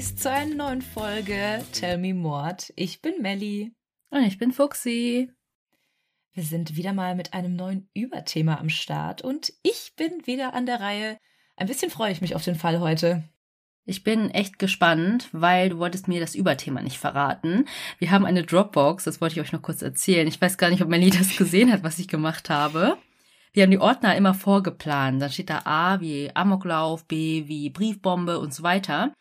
Mordis, zu einer neuen Folge Tell Me Mord. Ich bin Melli. Und ich bin Fuxi. Wir sind wieder mal mit einem neuen Überthema am Start und ich bin wieder an der Reihe. Ein bisschen freue ich mich auf den Fall heute. Ich bin echt gespannt, weil du wolltest mir das Überthema nicht verraten. Wir haben eine Dropbox, das wollte ich euch noch kurz erzählen. Ich weiß gar nicht, ob Melly das gesehen hat, was ich gemacht habe. Wir haben die Ordner immer vorgeplant. Dann steht da A wie Amoklauf, B wie Briefbombe und so weiter.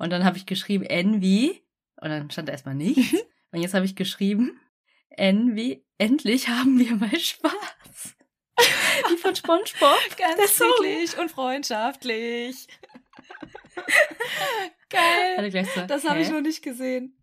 Und dann habe ich geschrieben N wie, und dann stand da erstmal nichts. und jetzt habe ich geschrieben N wie, endlich haben wir mal Spaß. Wie von Spongebob. Ganz wirklich und freundschaftlich. Geil. So, das habe ich noch nicht gesehen.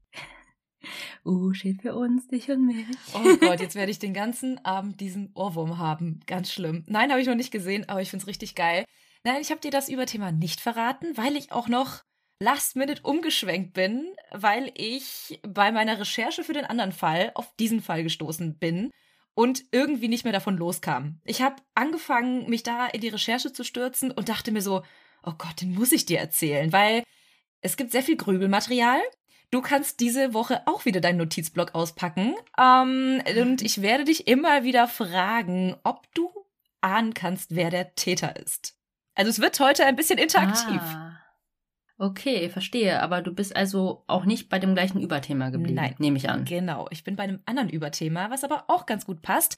U steht für uns, dich und mich. Oh Gott, jetzt werde ich den ganzen Abend diesen Ohrwurm haben. Ganz schlimm. Nein, habe ich noch nicht gesehen, aber ich finde es richtig geil. Nein, ich habe dir das Überthema nicht verraten, weil ich auch noch last minute umgeschwenkt bin, weil ich bei meiner Recherche für den anderen Fall auf diesen Fall gestoßen bin und irgendwie nicht mehr davon loskam. Ich habe angefangen, mich da in die Recherche zu stürzen und dachte mir so, oh Gott, den muss ich dir erzählen, weil es gibt sehr viel Grübelmaterial Du kannst diese Woche auch wieder deinen Notizblock auspacken. Ähm, und ich werde dich immer wieder fragen, ob du ahnen kannst, wer der Täter ist. Also es wird heute ein bisschen interaktiv. Ah. Okay, verstehe. Aber du bist also auch nicht bei dem gleichen Überthema geblieben, Nein, nehme ich an. Genau, ich bin bei einem anderen Überthema, was aber auch ganz gut passt.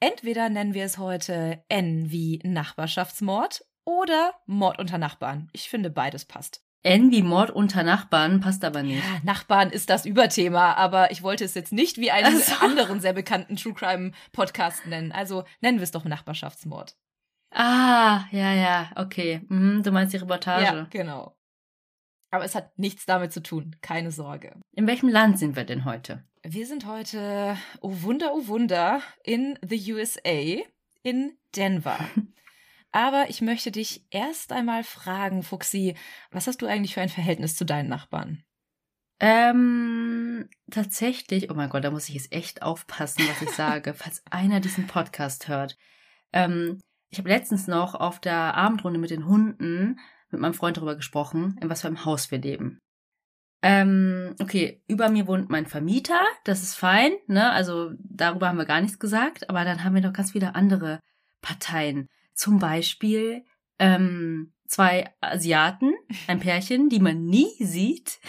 Entweder nennen wir es heute N wie Nachbarschaftsmord oder Mord unter Nachbarn. Ich finde, beides passt. N wie Mord unter Nachbarn passt aber nicht. Ja, Nachbarn ist das Überthema, aber ich wollte es jetzt nicht wie einen also. anderen sehr bekannten True Crime Podcast nennen. Also nennen wir es doch Nachbarschaftsmord. Ah, ja, ja, okay. Mhm, du meinst die Reportage. Ja, genau. Aber es hat nichts damit zu tun, keine Sorge. In welchem Land sind wir denn heute? Wir sind heute, oh Wunder, oh Wunder, in the USA, in Denver. Aber ich möchte dich erst einmal fragen, Fuxi, was hast du eigentlich für ein Verhältnis zu deinen Nachbarn? Ähm, tatsächlich, oh mein Gott, da muss ich jetzt echt aufpassen, was ich sage, falls einer diesen Podcast hört. Ähm, ich habe letztens noch auf der Abendrunde mit den Hunden mit meinem Freund darüber gesprochen, in was für einem Haus wir leben. Ähm, okay, über mir wohnt mein Vermieter, das ist fein, ne? Also darüber haben wir gar nichts gesagt, aber dann haben wir noch ganz viele andere Parteien. Zum Beispiel ähm, zwei Asiaten, ein Pärchen, die man nie sieht,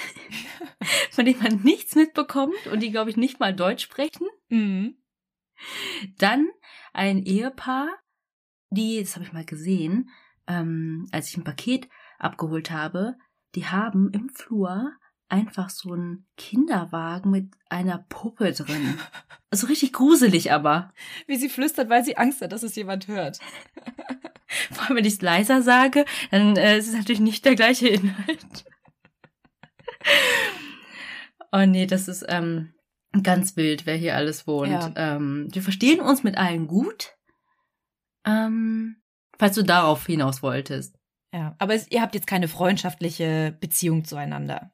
von denen man nichts mitbekommt und die, glaube ich, nicht mal Deutsch sprechen. Mhm. Dann ein Ehepaar, die, das habe ich mal gesehen, ähm, als ich ein Paket abgeholt habe, die haben im Flur einfach so einen Kinderwagen mit einer Puppe drin. Also richtig gruselig aber. Wie sie flüstert, weil sie Angst hat, dass es jemand hört. Vor allem, wenn ich es leiser sage, dann äh, ist es natürlich nicht der gleiche Inhalt. oh nee, das ist ähm, ganz wild, wer hier alles wohnt. Ja. Ähm, wir verstehen uns mit allen gut. Ähm, falls du darauf hinaus wolltest. Ja, aber es, ihr habt jetzt keine freundschaftliche Beziehung zueinander.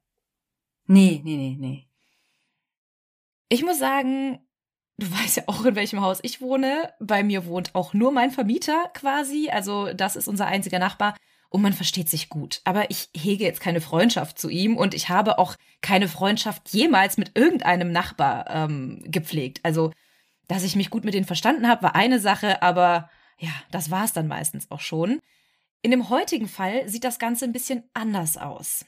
Nee, nee, nee, nee. Ich muss sagen, du weißt ja auch, in welchem Haus ich wohne. Bei mir wohnt auch nur mein Vermieter quasi. Also das ist unser einziger Nachbar. Und man versteht sich gut. Aber ich hege jetzt keine Freundschaft zu ihm und ich habe auch keine Freundschaft jemals mit irgendeinem Nachbar ähm, gepflegt. Also, dass ich mich gut mit denen verstanden habe, war eine Sache, aber ja, das war es dann meistens auch schon. In dem heutigen Fall sieht das Ganze ein bisschen anders aus.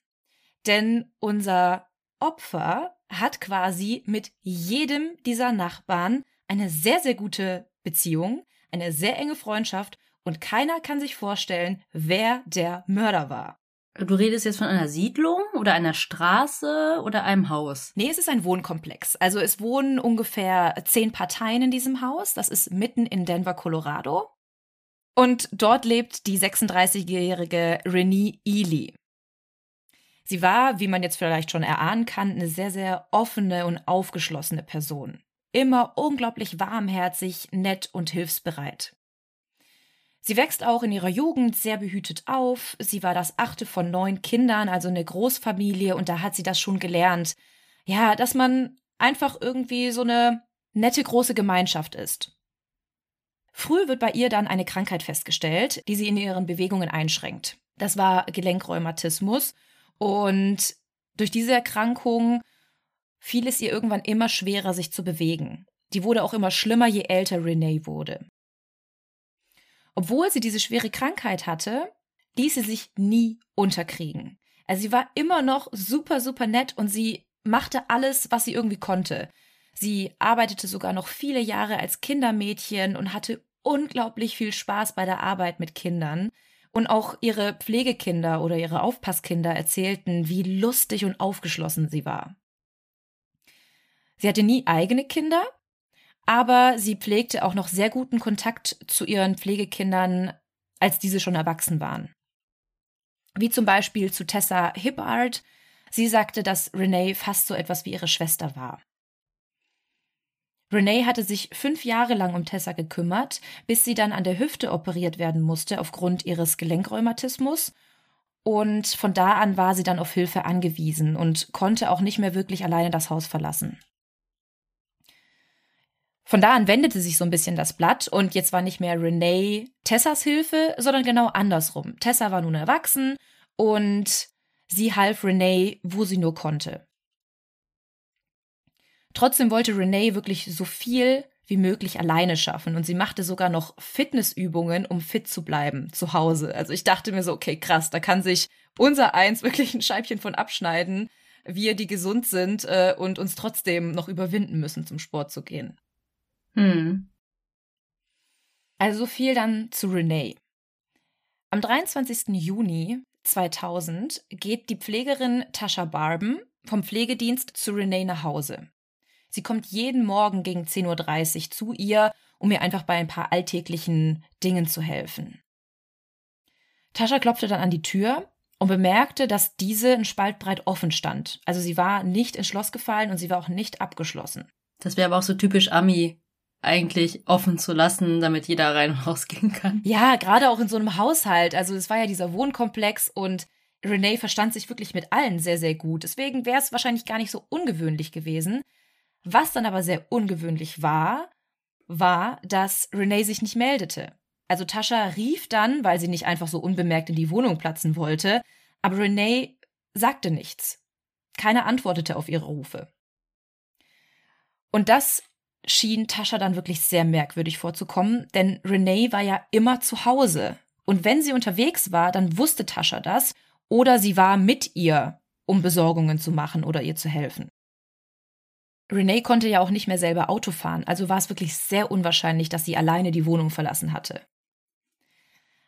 Denn unser Opfer hat quasi mit jedem dieser Nachbarn eine sehr, sehr gute Beziehung, eine sehr enge Freundschaft und keiner kann sich vorstellen, wer der Mörder war. Du redest jetzt von einer Siedlung oder einer Straße oder einem Haus? Nee, es ist ein Wohnkomplex. Also es wohnen ungefähr zehn Parteien in diesem Haus. Das ist mitten in Denver, Colorado. Und dort lebt die 36-jährige Renee Ely. Sie war, wie man jetzt vielleicht schon erahnen kann, eine sehr, sehr offene und aufgeschlossene Person. Immer unglaublich warmherzig, nett und hilfsbereit. Sie wächst auch in ihrer Jugend sehr behütet auf. Sie war das achte von neun Kindern, also eine Großfamilie, und da hat sie das schon gelernt. Ja, dass man einfach irgendwie so eine nette große Gemeinschaft ist. Früh wird bei ihr dann eine Krankheit festgestellt, die sie in ihren Bewegungen einschränkt. Das war Gelenkrheumatismus Und durch diese Erkrankung fiel es ihr irgendwann immer schwerer, sich zu bewegen. Die wurde auch immer schlimmer, je älter Renee wurde. Obwohl sie diese schwere Krankheit hatte, ließ sie sich nie unterkriegen. Also sie war immer noch super, super nett und sie machte alles, was sie irgendwie konnte. Sie arbeitete sogar noch viele Jahre als Kindermädchen und hatte unglaublich viel Spaß bei der Arbeit mit Kindern. Und auch ihre Pflegekinder oder ihre Aufpasskinder erzählten, wie lustig und aufgeschlossen sie war. Sie hatte nie eigene Kinder, aber sie pflegte auch noch sehr guten Kontakt zu ihren Pflegekindern, als diese schon erwachsen waren. Wie zum Beispiel zu Tessa Hibbard. Sie sagte, dass Renee fast so etwas wie ihre Schwester war. Renee hatte sich fünf Jahre lang um Tessa gekümmert, bis sie dann an der Hüfte operiert werden musste aufgrund ihres Gelenkrheumatismus. Und von da an war sie dann auf Hilfe angewiesen und konnte auch nicht mehr wirklich alleine das Haus verlassen. Von da an wendete sich so ein bisschen das Blatt und jetzt war nicht mehr Renee Tessas Hilfe, sondern genau andersrum. Tessa war nun erwachsen und sie half Renee, wo sie nur konnte. Trotzdem wollte Renee wirklich so viel wie möglich alleine schaffen und sie machte sogar noch Fitnessübungen, um fit zu bleiben zu Hause. Also ich dachte mir so, okay, krass, da kann sich unser Eins wirklich ein Scheibchen von abschneiden, wir, die gesund sind äh, und uns trotzdem noch überwinden müssen, zum Sport zu gehen. Hm. Also so viel dann zu Renee. Am 23. Juni 2000 geht die Pflegerin Tascha Barben vom Pflegedienst zu Renee nach Hause. Sie kommt jeden Morgen gegen 10.30 Uhr zu ihr, um ihr einfach bei ein paar alltäglichen Dingen zu helfen. Tascha klopfte dann an die Tür und bemerkte, dass diese ein Spalt breit offen stand. Also sie war nicht ins Schloss gefallen und sie war auch nicht abgeschlossen. Das wäre aber auch so typisch Ami, eigentlich offen zu lassen, damit jeder rein und rausgehen kann. Ja, gerade auch in so einem Haushalt. Also es war ja dieser Wohnkomplex und Renee verstand sich wirklich mit allen sehr, sehr gut. Deswegen wäre es wahrscheinlich gar nicht so ungewöhnlich gewesen. Was dann aber sehr ungewöhnlich war, war, dass Renee sich nicht meldete. Also Tascha rief dann, weil sie nicht einfach so unbemerkt in die Wohnung platzen wollte, aber Renee sagte nichts. Keiner antwortete auf ihre Rufe. Und das schien Tascha dann wirklich sehr merkwürdig vorzukommen, denn Renee war ja immer zu Hause. Und wenn sie unterwegs war, dann wusste Tascha das oder sie war mit ihr, um Besorgungen zu machen oder ihr zu helfen. Renee konnte ja auch nicht mehr selber Auto fahren, also war es wirklich sehr unwahrscheinlich, dass sie alleine die Wohnung verlassen hatte.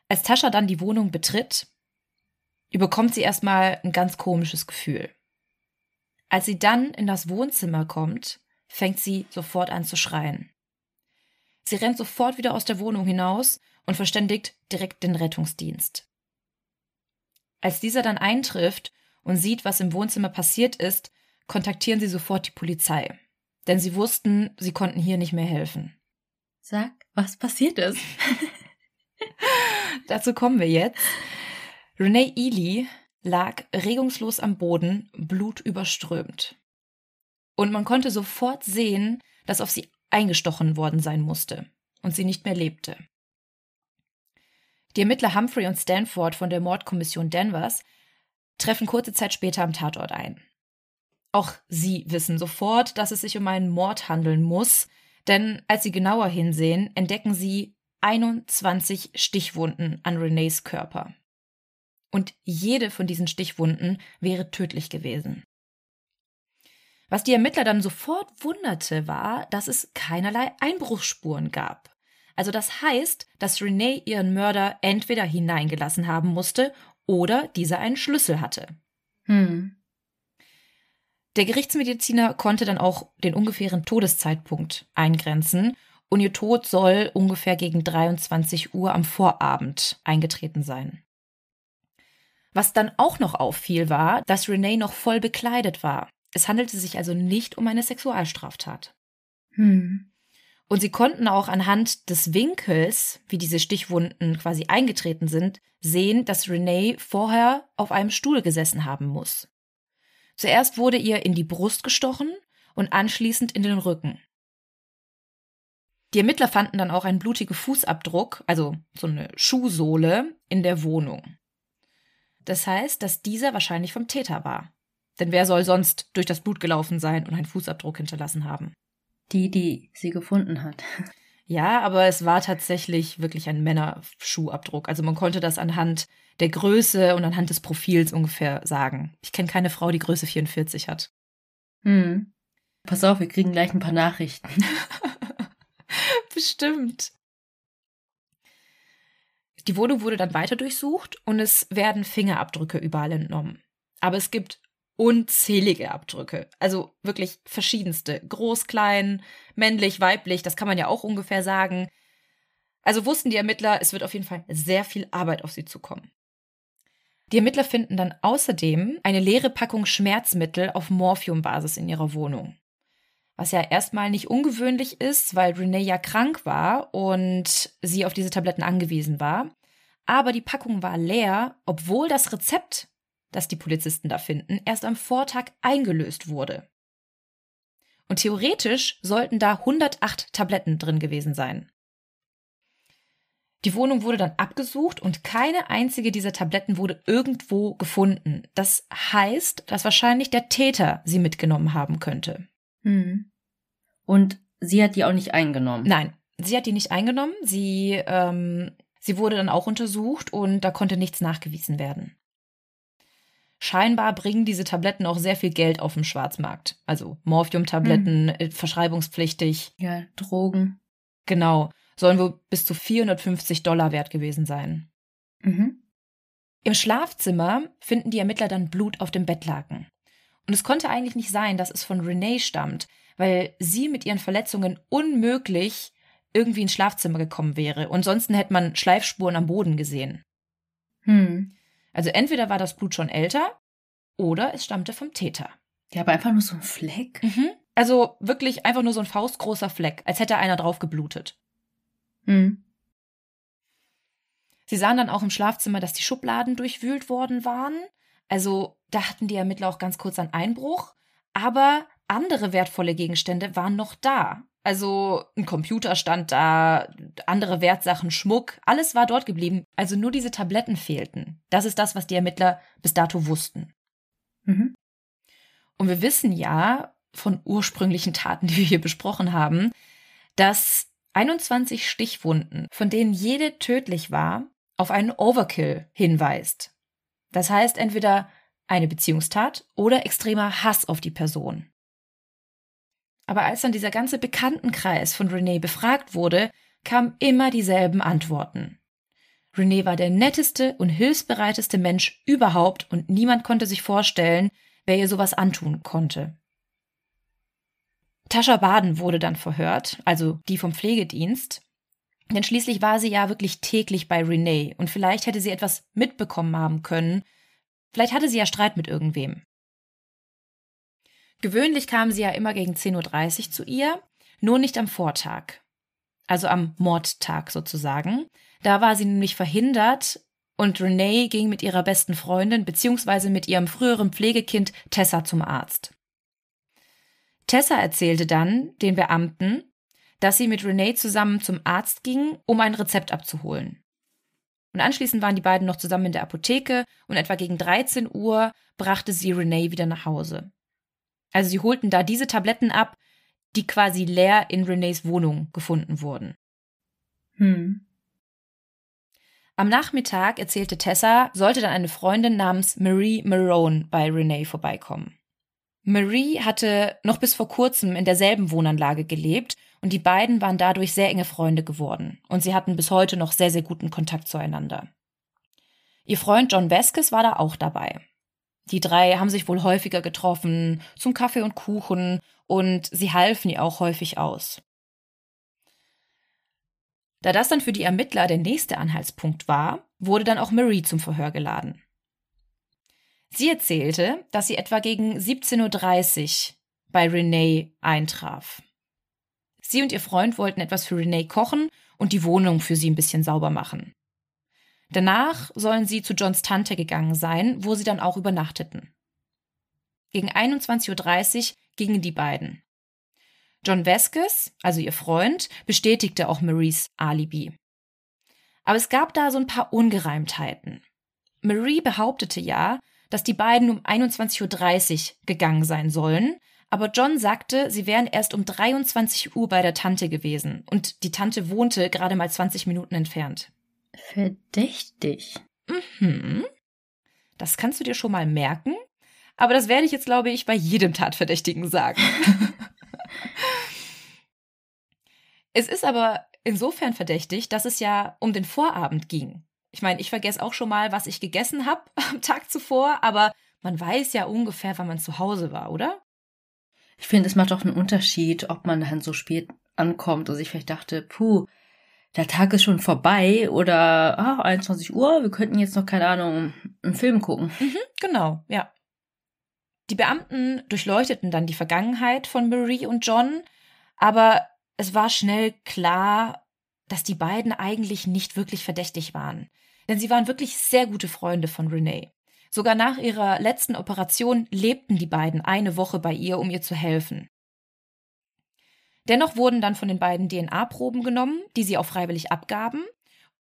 Als Tascha dann die Wohnung betritt, überkommt sie erstmal ein ganz komisches Gefühl. Als sie dann in das Wohnzimmer kommt, fängt sie sofort an zu schreien. Sie rennt sofort wieder aus der Wohnung hinaus und verständigt direkt den Rettungsdienst. Als dieser dann eintrifft und sieht, was im Wohnzimmer passiert ist, kontaktieren sie sofort die Polizei. Denn sie wussten, sie konnten hier nicht mehr helfen. Sag, was passiert ist. Dazu kommen wir jetzt. Renee Ely lag regungslos am Boden, blutüberströmt. Und man konnte sofort sehen, dass auf sie eingestochen worden sein musste und sie nicht mehr lebte. Die Ermittler Humphrey und Stanford von der Mordkommission Denvers treffen kurze Zeit später am Tatort ein. Auch sie wissen sofort, dass es sich um einen Mord handeln muss, denn als sie genauer hinsehen, entdecken sie 21 Stichwunden an Renees Körper. Und jede von diesen Stichwunden wäre tödlich gewesen. Was die Ermittler dann sofort wunderte, war, dass es keinerlei Einbruchsspuren gab. Also das heißt, dass Renee ihren Mörder entweder hineingelassen haben musste oder dieser einen Schlüssel hatte. Hm. Der Gerichtsmediziner konnte dann auch den ungefähren Todeszeitpunkt eingrenzen und ihr Tod soll ungefähr gegen 23 Uhr am Vorabend eingetreten sein. Was dann auch noch auffiel, war, dass Renee noch voll bekleidet war. Es handelte sich also nicht um eine Sexualstraftat. Hm. Und sie konnten auch anhand des Winkels, wie diese Stichwunden quasi eingetreten sind, sehen, dass Renee vorher auf einem Stuhl gesessen haben muss. Zuerst wurde ihr in die Brust gestochen und anschließend in den Rücken. Die Ermittler fanden dann auch einen blutigen Fußabdruck, also so eine Schuhsohle, in der Wohnung. Das heißt, dass dieser wahrscheinlich vom Täter war. Denn wer soll sonst durch das Blut gelaufen sein und einen Fußabdruck hinterlassen haben? Die, die sie gefunden hat. Ja, aber es war tatsächlich wirklich ein Männerschuhabdruck. Also man konnte das anhand der Größe und anhand des Profils ungefähr sagen. Ich kenne keine Frau, die Größe 44 hat. Hm. Pass auf, wir kriegen gleich ein paar Nachrichten. Bestimmt. Die Wohnung wurde dann weiter durchsucht und es werden Fingerabdrücke überall entnommen. Aber es gibt unzählige Abdrücke. Also wirklich verschiedenste. Groß, klein, männlich, weiblich, das kann man ja auch ungefähr sagen. Also wussten die Ermittler, es wird auf jeden Fall sehr viel Arbeit auf sie zukommen. Die Ermittler finden dann außerdem eine leere Packung Schmerzmittel auf Morphiumbasis in ihrer Wohnung. Was ja erstmal nicht ungewöhnlich ist, weil Renee ja krank war und sie auf diese Tabletten angewiesen war. Aber die Packung war leer, obwohl das Rezept das die Polizisten da finden, erst am Vortag eingelöst wurde. Und theoretisch sollten da 108 Tabletten drin gewesen sein. Die Wohnung wurde dann abgesucht und keine einzige dieser Tabletten wurde irgendwo gefunden. Das heißt, dass wahrscheinlich der Täter sie mitgenommen haben könnte. Hm. Und sie hat die auch nicht eingenommen? Nein, sie hat die nicht eingenommen. Sie, ähm, sie wurde dann auch untersucht und da konnte nichts nachgewiesen werden. Scheinbar bringen diese Tabletten auch sehr viel Geld auf dem Schwarzmarkt. Also Morphium-Tabletten, mhm. verschreibungspflichtig. Ja, Drogen. Genau. Sollen wohl bis zu 450 Dollar wert gewesen sein. Mhm. Im Schlafzimmer finden die Ermittler dann Blut auf dem Bettlaken. Und es konnte eigentlich nicht sein, dass es von Renee stammt, weil sie mit ihren Verletzungen unmöglich irgendwie ins Schlafzimmer gekommen wäre. Und sonst hätte man Schleifspuren am Boden gesehen. Hm. Also entweder war das Blut schon älter oder es stammte vom Täter. Ja, aber einfach nur so ein Fleck. Mhm. Also wirklich einfach nur so ein faustgroßer Fleck, als hätte einer drauf geblutet. Mhm. Sie sahen dann auch im Schlafzimmer, dass die Schubladen durchwühlt worden waren. Also da hatten die Ermittler auch ganz kurz einen Einbruch. Aber andere wertvolle Gegenstände waren noch da. Also ein Computer stand da, andere Wertsachen, Schmuck, alles war dort geblieben. Also nur diese Tabletten fehlten. Das ist das, was die Ermittler bis dato wussten. Mhm. Und wir wissen ja von ursprünglichen Taten, die wir hier besprochen haben, dass 21 Stichwunden, von denen jede tödlich war, auf einen Overkill hinweist. Das heißt entweder eine Beziehungstat oder extremer Hass auf die Person. Aber als dann dieser ganze Bekanntenkreis von René befragt wurde, kamen immer dieselben Antworten. René war der netteste und hilfsbereiteste Mensch überhaupt und niemand konnte sich vorstellen, wer ihr sowas antun konnte. Tascha Baden wurde dann verhört, also die vom Pflegedienst, denn schließlich war sie ja wirklich täglich bei René und vielleicht hätte sie etwas mitbekommen haben können, vielleicht hatte sie ja Streit mit irgendwem. Gewöhnlich kam sie ja immer gegen 10.30 Uhr zu ihr, nur nicht am Vortag. Also am Mordtag sozusagen. Da war sie nämlich verhindert und Renee ging mit ihrer besten Freundin bzw. mit ihrem früheren Pflegekind Tessa zum Arzt. Tessa erzählte dann den Beamten, dass sie mit Renee zusammen zum Arzt ging, um ein Rezept abzuholen. Und anschließend waren die beiden noch zusammen in der Apotheke und etwa gegen 13 Uhr brachte sie Renee wieder nach Hause. Also sie holten da diese Tabletten ab, die quasi leer in Renees Wohnung gefunden wurden. Hm. Am Nachmittag erzählte Tessa, sollte dann eine Freundin namens Marie Marone bei Renee vorbeikommen. Marie hatte noch bis vor kurzem in derselben Wohnanlage gelebt und die beiden waren dadurch sehr enge Freunde geworden und sie hatten bis heute noch sehr, sehr guten Kontakt zueinander. Ihr Freund John Vasquez war da auch dabei. Die drei haben sich wohl häufiger getroffen, zum Kaffee und Kuchen, und sie halfen ihr auch häufig aus. Da das dann für die Ermittler der nächste Anhaltspunkt war, wurde dann auch Marie zum Verhör geladen. Sie erzählte, dass sie etwa gegen 17.30 Uhr bei Renee eintraf. Sie und ihr Freund wollten etwas für Renee kochen und die Wohnung für sie ein bisschen sauber machen. Danach sollen sie zu Johns Tante gegangen sein, wo sie dann auch übernachteten. Gegen 21.30 Uhr gingen die beiden. John Vasquez, also ihr Freund, bestätigte auch Maries Alibi. Aber es gab da so ein paar Ungereimtheiten. Marie behauptete ja, dass die beiden um 21.30 Uhr gegangen sein sollen, aber John sagte, sie wären erst um 23 Uhr bei der Tante gewesen und die Tante wohnte gerade mal 20 Minuten entfernt. Verdächtig. Mhm. Das kannst du dir schon mal merken, aber das werde ich jetzt, glaube ich, bei jedem Tatverdächtigen sagen. es ist aber insofern verdächtig, dass es ja um den Vorabend ging. Ich meine, ich vergesse auch schon mal, was ich gegessen habe am Tag zuvor, aber man weiß ja ungefähr, wann man zu Hause war, oder? Ich finde, es macht doch einen Unterschied, ob man dann so spät ankommt und sich vielleicht dachte, puh, der Tag ist schon vorbei oder ah, 21 Uhr, wir könnten jetzt noch, keine Ahnung, einen Film gucken. Mhm, genau, ja. Die Beamten durchleuchteten dann die Vergangenheit von Marie und John, aber es war schnell klar, dass die beiden eigentlich nicht wirklich verdächtig waren. Denn sie waren wirklich sehr gute Freunde von Renee. Sogar nach ihrer letzten Operation lebten die beiden eine Woche bei ihr, um ihr zu helfen. Dennoch wurden dann von den beiden DNA-Proben genommen, die sie auch freiwillig abgaben,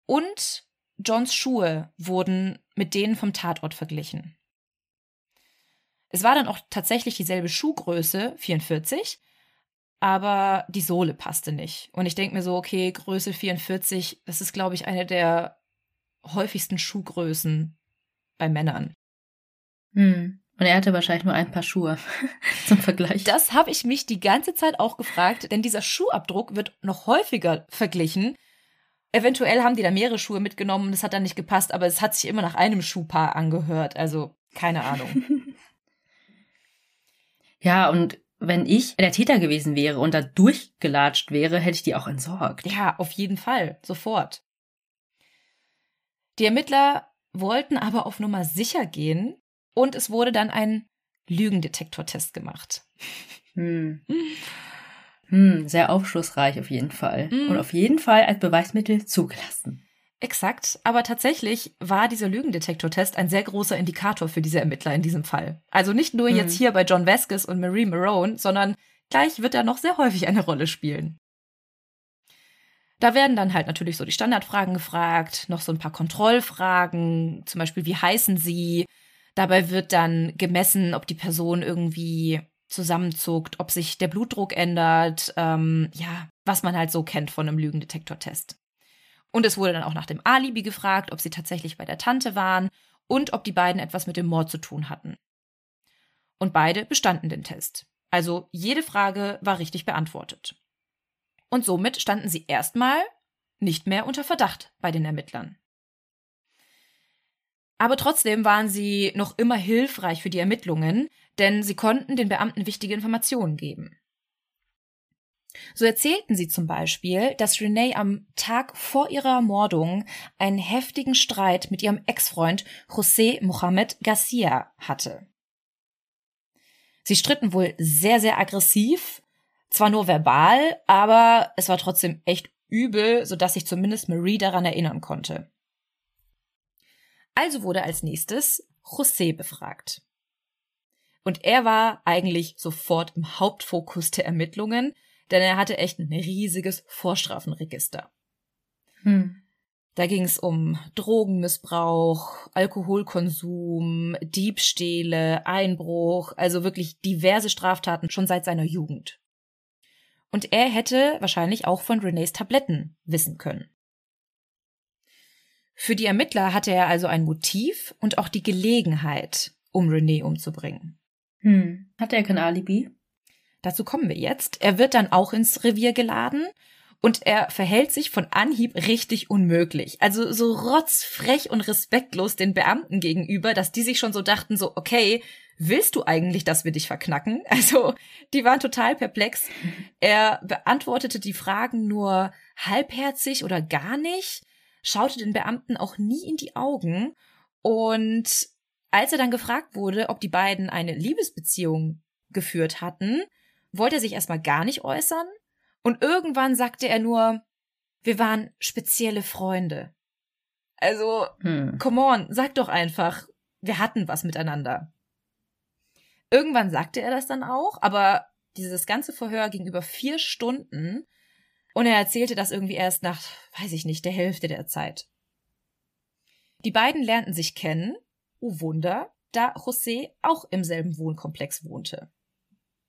und Johns Schuhe wurden mit denen vom Tatort verglichen. Es war dann auch tatsächlich dieselbe Schuhgröße, 44, aber die Sohle passte nicht. Und ich denke mir so, okay, Größe 44, das ist, glaube ich, eine der häufigsten Schuhgrößen bei Männern. Hm. Und er hatte wahrscheinlich nur ein paar Schuhe zum Vergleich. Das habe ich mich die ganze Zeit auch gefragt, denn dieser Schuhabdruck wird noch häufiger verglichen. Eventuell haben die da mehrere Schuhe mitgenommen, das hat dann nicht gepasst, aber es hat sich immer nach einem Schuhpaar angehört. Also keine Ahnung. ja, und wenn ich der Täter gewesen wäre und da durchgelatscht wäre, hätte ich die auch entsorgt. Ja, auf jeden Fall, sofort. Die Ermittler wollten aber auf Nummer sicher gehen und es wurde dann ein Lügendetektortest gemacht. Hm. Hm, sehr aufschlussreich auf jeden Fall. Hm. Und auf jeden Fall als Beweismittel zugelassen. Exakt, aber tatsächlich war dieser Lügendetektortest ein sehr großer Indikator für diese Ermittler in diesem Fall. Also nicht nur hm. jetzt hier bei John Vasquez und Marie Marone, sondern gleich wird er noch sehr häufig eine Rolle spielen. Da werden dann halt natürlich so die Standardfragen gefragt, noch so ein paar Kontrollfragen, zum Beispiel, wie heißen sie? Dabei wird dann gemessen, ob die Person irgendwie zusammenzuckt, ob sich der Blutdruck ändert, ähm, ja, was man halt so kennt von einem Lügendetektortest. Und es wurde dann auch nach dem Alibi gefragt, ob sie tatsächlich bei der Tante waren und ob die beiden etwas mit dem Mord zu tun hatten. Und beide bestanden den Test. Also jede Frage war richtig beantwortet. Und somit standen sie erstmal nicht mehr unter Verdacht bei den Ermittlern. Aber trotzdem waren sie noch immer hilfreich für die Ermittlungen, denn sie konnten den Beamten wichtige Informationen geben. So erzählten sie zum Beispiel, dass Renee am Tag vor ihrer Ermordung einen heftigen Streit mit ihrem Ex-Freund José Mohamed Garcia hatte. Sie stritten wohl sehr, sehr aggressiv, zwar nur verbal, aber es war trotzdem echt übel, sodass sich zumindest Marie daran erinnern konnte. Also wurde als nächstes José befragt. Und er war eigentlich sofort im Hauptfokus der Ermittlungen, denn er hatte echt ein riesiges Vorstrafenregister. Hm. Da ging es um Drogenmissbrauch, Alkoholkonsum, Diebstähle, Einbruch, also wirklich diverse Straftaten schon seit seiner Jugend. Und er hätte wahrscheinlich auch von Renés Tabletten wissen können. Für die Ermittler hatte er also ein Motiv und auch die Gelegenheit, um René umzubringen. Hm. Hatte er kein Alibi? Dazu kommen wir jetzt. Er wird dann auch ins Revier geladen und er verhält sich von Anhieb richtig unmöglich. Also so rotzfrech und respektlos den Beamten gegenüber, dass die sich schon so dachten, so, okay, willst du eigentlich, dass wir dich verknacken? Also, die waren total perplex. Er beantwortete die Fragen nur halbherzig oder gar nicht, schaute den Beamten auch nie in die Augen und als er dann gefragt wurde, ob die beiden eine Liebesbeziehung geführt hatten, wollte er sich erstmal gar nicht äußern und irgendwann sagte er nur, wir waren spezielle Freunde. Also, hm. come on, sag doch einfach, wir hatten was miteinander. Irgendwann sagte er das dann auch, aber dieses ganze Verhör ging über vier Stunden und er erzählte das irgendwie erst nach, weiß ich nicht, der Hälfte der Zeit. Die beiden lernten sich kennen, oh Wunder, da José auch im selben Wohnkomplex wohnte.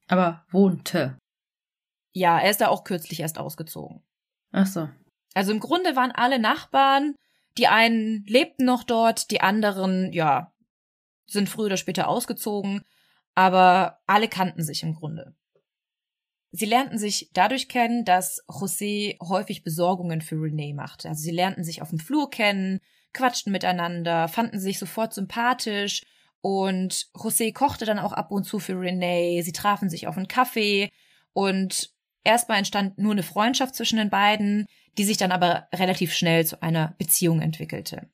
Aber wohnte. Ja, er ist da auch kürzlich erst ausgezogen. Ach so. Also im Grunde waren alle Nachbarn, die einen lebten noch dort, die anderen, ja, sind früher oder später ausgezogen, aber alle kannten sich im Grunde. Sie lernten sich dadurch kennen, dass José häufig Besorgungen für Renee machte. Also sie lernten sich auf dem Flur kennen, quatschten miteinander, fanden sich sofort sympathisch und José kochte dann auch ab und zu für Renee. Sie trafen sich auf einen Kaffee und erstmal entstand nur eine Freundschaft zwischen den beiden, die sich dann aber relativ schnell zu einer Beziehung entwickelte.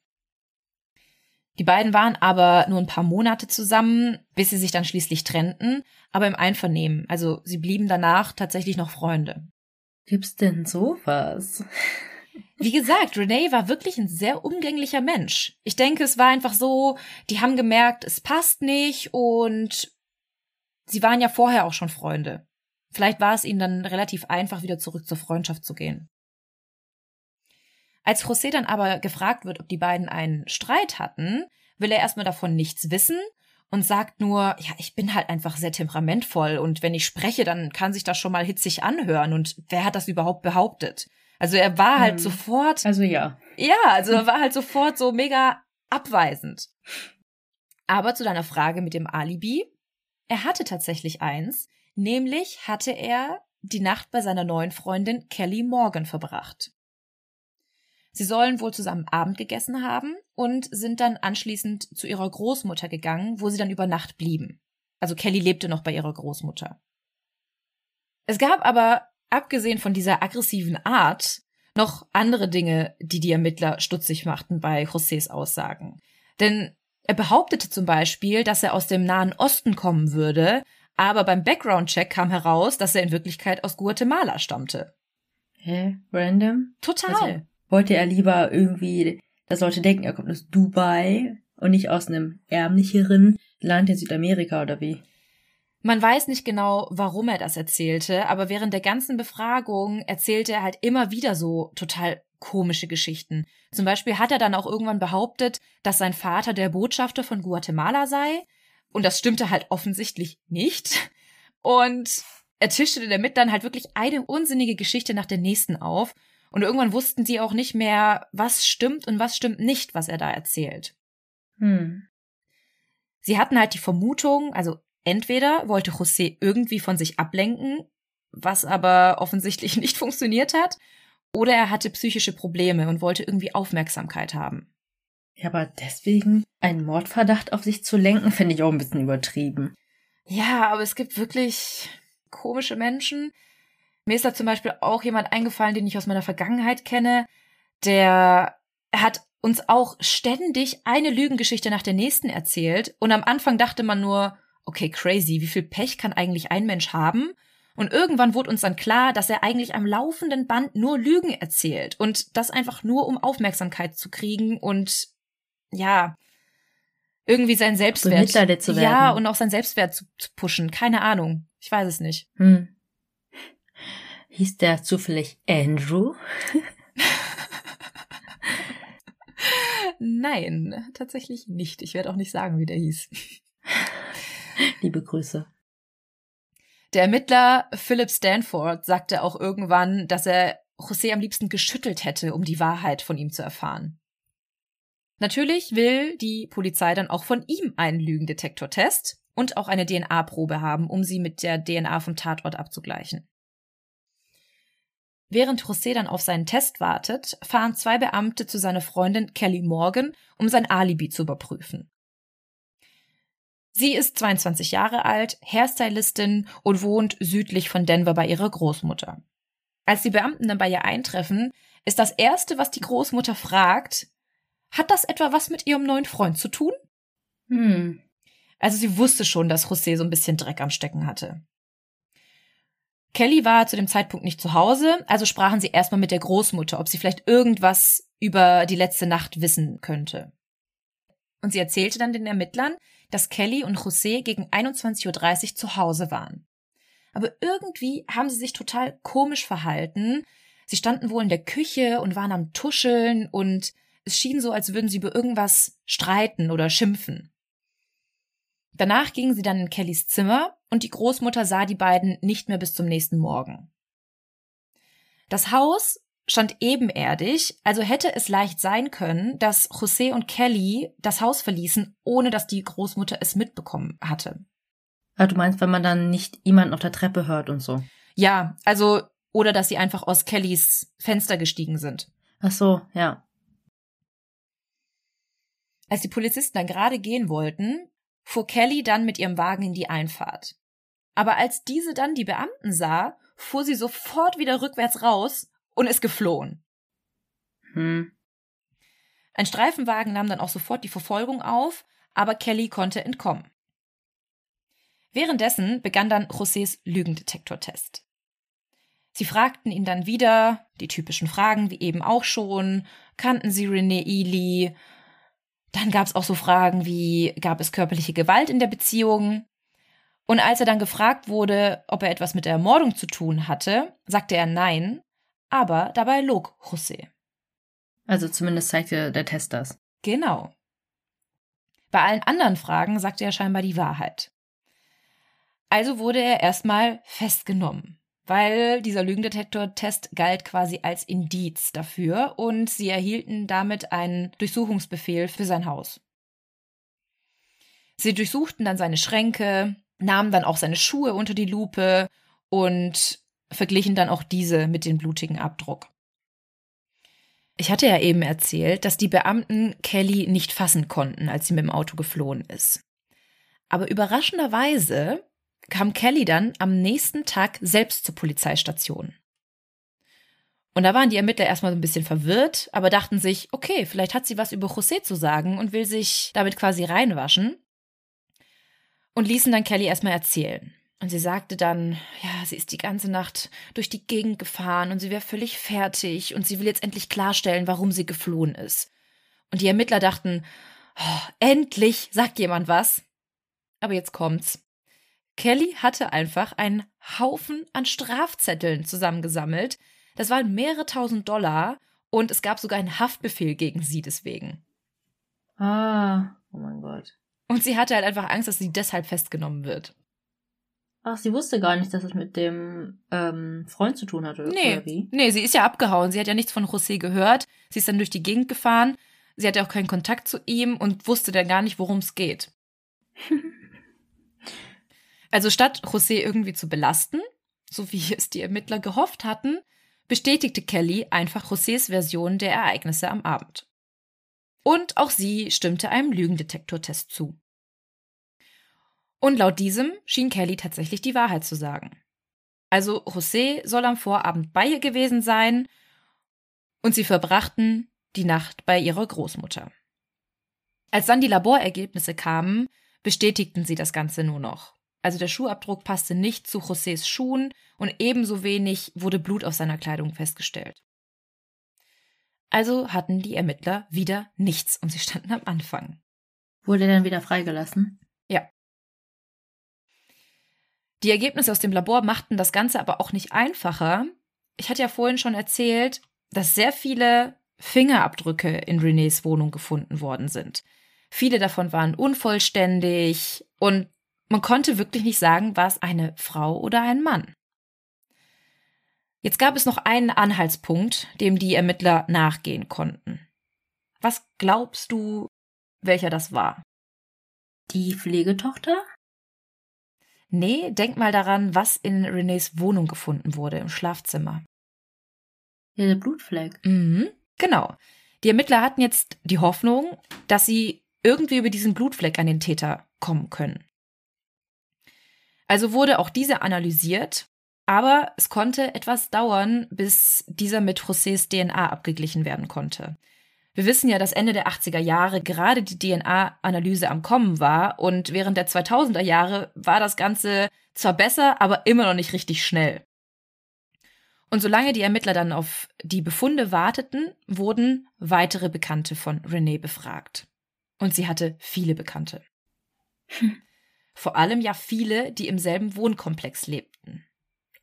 Die beiden waren aber nur ein paar Monate zusammen, bis sie sich dann schließlich trennten, aber im Einvernehmen. Also sie blieben danach tatsächlich noch Freunde. Gibt's denn sowas? Wie gesagt, Renee war wirklich ein sehr umgänglicher Mensch. Ich denke, es war einfach so, die haben gemerkt, es passt nicht und sie waren ja vorher auch schon Freunde. Vielleicht war es ihnen dann relativ einfach, wieder zurück zur Freundschaft zu gehen. Als José dann aber gefragt wird, ob die beiden einen Streit hatten, will er erstmal davon nichts wissen und sagt nur, ja, ich bin halt einfach sehr temperamentvoll und wenn ich spreche, dann kann sich das schon mal hitzig anhören und wer hat das überhaupt behauptet? Also er war halt hm. sofort. Also ja. Ja, also er war halt sofort so mega abweisend. Aber zu deiner Frage mit dem Alibi. Er hatte tatsächlich eins, nämlich hatte er die Nacht bei seiner neuen Freundin Kelly Morgan verbracht. Sie sollen wohl zusammen Abend gegessen haben und sind dann anschließend zu ihrer Großmutter gegangen, wo sie dann über Nacht blieben. Also Kelly lebte noch bei ihrer Großmutter. Es gab aber, abgesehen von dieser aggressiven Art, noch andere Dinge, die die Ermittler stutzig machten bei Josés Aussagen. Denn er behauptete zum Beispiel, dass er aus dem Nahen Osten kommen würde, aber beim Background-Check kam heraus, dass er in Wirklichkeit aus Guatemala stammte. Hä? Random? Total. Also, wollte er lieber irgendwie, dass Leute denken, er kommt aus Dubai und nicht aus einem ärmlicheren Land in Südamerika oder wie? Man weiß nicht genau, warum er das erzählte, aber während der ganzen Befragung erzählte er halt immer wieder so total komische Geschichten. Zum Beispiel hat er dann auch irgendwann behauptet, dass sein Vater der Botschafter von Guatemala sei. Und das stimmte halt offensichtlich nicht. Und er tischte damit dann halt wirklich eine unsinnige Geschichte nach der nächsten auf. Und irgendwann wussten sie auch nicht mehr, was stimmt und was stimmt nicht, was er da erzählt. Hm. Sie hatten halt die Vermutung, also entweder wollte José irgendwie von sich ablenken, was aber offensichtlich nicht funktioniert hat, oder er hatte psychische Probleme und wollte irgendwie Aufmerksamkeit haben. Ja, aber deswegen einen Mordverdacht auf sich zu lenken, finde ich auch ein bisschen übertrieben. Ja, aber es gibt wirklich komische Menschen, mir ist da zum Beispiel auch jemand eingefallen, den ich aus meiner Vergangenheit kenne, der hat uns auch ständig eine Lügengeschichte nach der nächsten erzählt. Und am Anfang dachte man nur, okay, crazy, wie viel Pech kann eigentlich ein Mensch haben? Und irgendwann wurde uns dann klar, dass er eigentlich am laufenden Band nur Lügen erzählt. Und das einfach nur, um Aufmerksamkeit zu kriegen und ja, irgendwie sein Selbstwert. zu werden. Ja, und auch sein Selbstwert zu, zu pushen. Keine Ahnung. Ich weiß es nicht. Hm. Hieß der zufällig Andrew? Nein, tatsächlich nicht. Ich werde auch nicht sagen, wie der hieß. Liebe Grüße. Der Ermittler Philip Stanford sagte auch irgendwann, dass er José am liebsten geschüttelt hätte, um die Wahrheit von ihm zu erfahren. Natürlich will die Polizei dann auch von ihm einen Lügendetektortest und auch eine DNA-Probe haben, um sie mit der DNA vom Tatort abzugleichen. Während José dann auf seinen Test wartet, fahren zwei Beamte zu seiner Freundin Kelly Morgan, um sein Alibi zu überprüfen. Sie ist 22 Jahre alt, Hairstylistin und wohnt südlich von Denver bei ihrer Großmutter. Als die Beamten dann bei ihr eintreffen, ist das erste, was die Großmutter fragt, hat das etwa was mit ihrem neuen Freund zu tun? Hm. Also sie wusste schon, dass José so ein bisschen Dreck am Stecken hatte. Kelly war zu dem Zeitpunkt nicht zu Hause, also sprachen sie erstmal mit der Großmutter, ob sie vielleicht irgendwas über die letzte Nacht wissen könnte. Und sie erzählte dann den Ermittlern, dass Kelly und José gegen 21.30 Uhr zu Hause waren. Aber irgendwie haben sie sich total komisch verhalten. Sie standen wohl in der Küche und waren am Tuscheln und Es schien so, als würden sie über irgendwas streiten oder schimpfen. Danach gingen sie dann in Kellys Zimmer und die Großmutter sah die beiden nicht mehr bis zum nächsten Morgen. Das Haus stand ebenerdig, also hätte es leicht sein können, dass José und Kelly das Haus verließen, ohne dass die Großmutter es mitbekommen hatte. Ah, du meinst, wenn man dann nicht jemanden auf der Treppe hört und so? Ja, also, oder dass sie einfach aus Kellys Fenster gestiegen sind. Ach so, ja. Als die Polizisten dann gerade gehen wollten, fuhr Kelly dann mit ihrem Wagen in die Einfahrt. Aber als diese dann die Beamten sah, fuhr sie sofort wieder rückwärts raus und ist geflohen. Hm. Ein Streifenwagen nahm dann auch sofort die Verfolgung auf, aber Kelly konnte entkommen. Währenddessen begann dann Josés Lügendetektortest. Sie fragten ihn dann wieder, die typischen Fragen wie eben auch schon, kannten sie René Ely? Dann gab es auch so Fragen wie, gab es körperliche Gewalt in der Beziehung? Und als er dann gefragt wurde, ob er etwas mit der Ermordung zu tun hatte, sagte er nein, aber dabei log José. Also zumindest zeigte der Test das. Genau. Bei allen anderen Fragen sagte er scheinbar die Wahrheit. Also wurde er erstmal festgenommen, weil dieser Lügendetektor-Test galt quasi als Indiz dafür und sie erhielten damit einen Durchsuchungsbefehl für sein Haus. Sie durchsuchten dann seine Schränke, nahmen dann auch seine Schuhe unter die Lupe und verglichen dann auch diese mit dem blutigen Abdruck. Ich hatte ja eben erzählt, dass die Beamten Kelly nicht fassen konnten, als sie mit dem Auto geflohen ist. Aber überraschenderweise kam Kelly dann am nächsten Tag selbst zur Polizeistation. Und da waren die Ermittler erstmal so ein bisschen verwirrt, aber dachten sich, okay, vielleicht hat sie was über José zu sagen und will sich damit quasi reinwaschen. Und ließen dann Kelly erstmal erzählen. Und sie sagte dann, ja, sie ist die ganze Nacht durch die Gegend gefahren und sie wäre völlig fertig und sie will jetzt endlich klarstellen, warum sie geflohen ist. Und die Ermittler dachten, oh, endlich sagt jemand was. Aber jetzt kommt's. Kelly hatte einfach einen Haufen an Strafzetteln zusammengesammelt. Das waren mehrere tausend Dollar und es gab sogar einen Haftbefehl gegen sie deswegen. Ah, oh mein Gott. Und sie hatte halt einfach Angst, dass sie deshalb festgenommen wird. Ach, sie wusste gar nicht, dass es mit dem ähm, Freund zu tun hatte. Nee, oder wie? nee, sie ist ja abgehauen. Sie hat ja nichts von José gehört. Sie ist dann durch die Gegend gefahren. Sie hatte auch keinen Kontakt zu ihm und wusste dann gar nicht, worum es geht. Also statt José irgendwie zu belasten, so wie es die Ermittler gehofft hatten, bestätigte Kelly einfach Josés Version der Ereignisse am Abend. Und auch sie stimmte einem Lügendetektortest zu. Und laut diesem schien Kelly tatsächlich die Wahrheit zu sagen. Also José soll am Vorabend bei ihr gewesen sein und sie verbrachten die Nacht bei ihrer Großmutter. Als dann die Laborergebnisse kamen, bestätigten sie das Ganze nur noch. Also der Schuhabdruck passte nicht zu Josés Schuhen und ebenso wenig wurde Blut auf seiner Kleidung festgestellt. Also hatten die Ermittler wieder nichts und sie standen am Anfang. Wurde er dann wieder freigelassen? Ja. Die Ergebnisse aus dem Labor machten das Ganze aber auch nicht einfacher. Ich hatte ja vorhin schon erzählt, dass sehr viele Fingerabdrücke in Renés Wohnung gefunden worden sind. Viele davon waren unvollständig und man konnte wirklich nicht sagen, war es eine Frau oder ein Mann. Jetzt gab es noch einen Anhaltspunkt, dem die Ermittler nachgehen konnten. Was glaubst du, welcher das war? Die Pflegetochter? Nee, denk mal daran, was in Renés Wohnung gefunden wurde im Schlafzimmer. Ja, der Blutfleck. Mhm, genau. Die Ermittler hatten jetzt die Hoffnung, dass sie irgendwie über diesen Blutfleck an den Täter kommen können. Also wurde auch diese analysiert, aber es konnte etwas dauern, bis dieser mit Josés DNA abgeglichen werden konnte. Wir wissen ja, dass Ende der 80er Jahre gerade die DNA-Analyse am Kommen war und während der 2000er Jahre war das Ganze zwar besser, aber immer noch nicht richtig schnell. Und solange die Ermittler dann auf die Befunde warteten, wurden weitere Bekannte von Renee befragt. Und sie hatte viele Bekannte. Hm. Vor allem ja viele, die im selben Wohnkomplex lebten.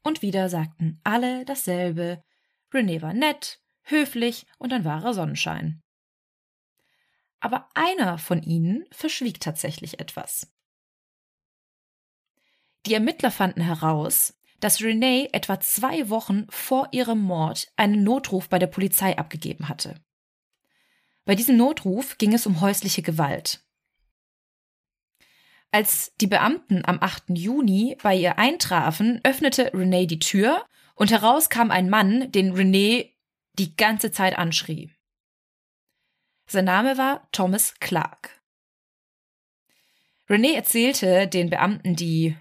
Und wieder sagten alle dasselbe. René war nett, höflich und ein wahrer Sonnenschein. aber einer von ihnen verschwieg tatsächlich etwas. Die Ermittler fanden heraus, dass Renee etwa zwei Wochen vor ihrem Mord einen Notruf bei der Polizei abgegeben hatte. Bei diesem Notruf ging es um häusliche Gewalt. Als die Beamten am 8. Juni bei ihr eintrafen, öffnete Renee die Tür und heraus kam ein Mann, den Renee die ganze Zeit anschrie. Sein Name war Thomas Clark. Renee erzählte den Beamten, die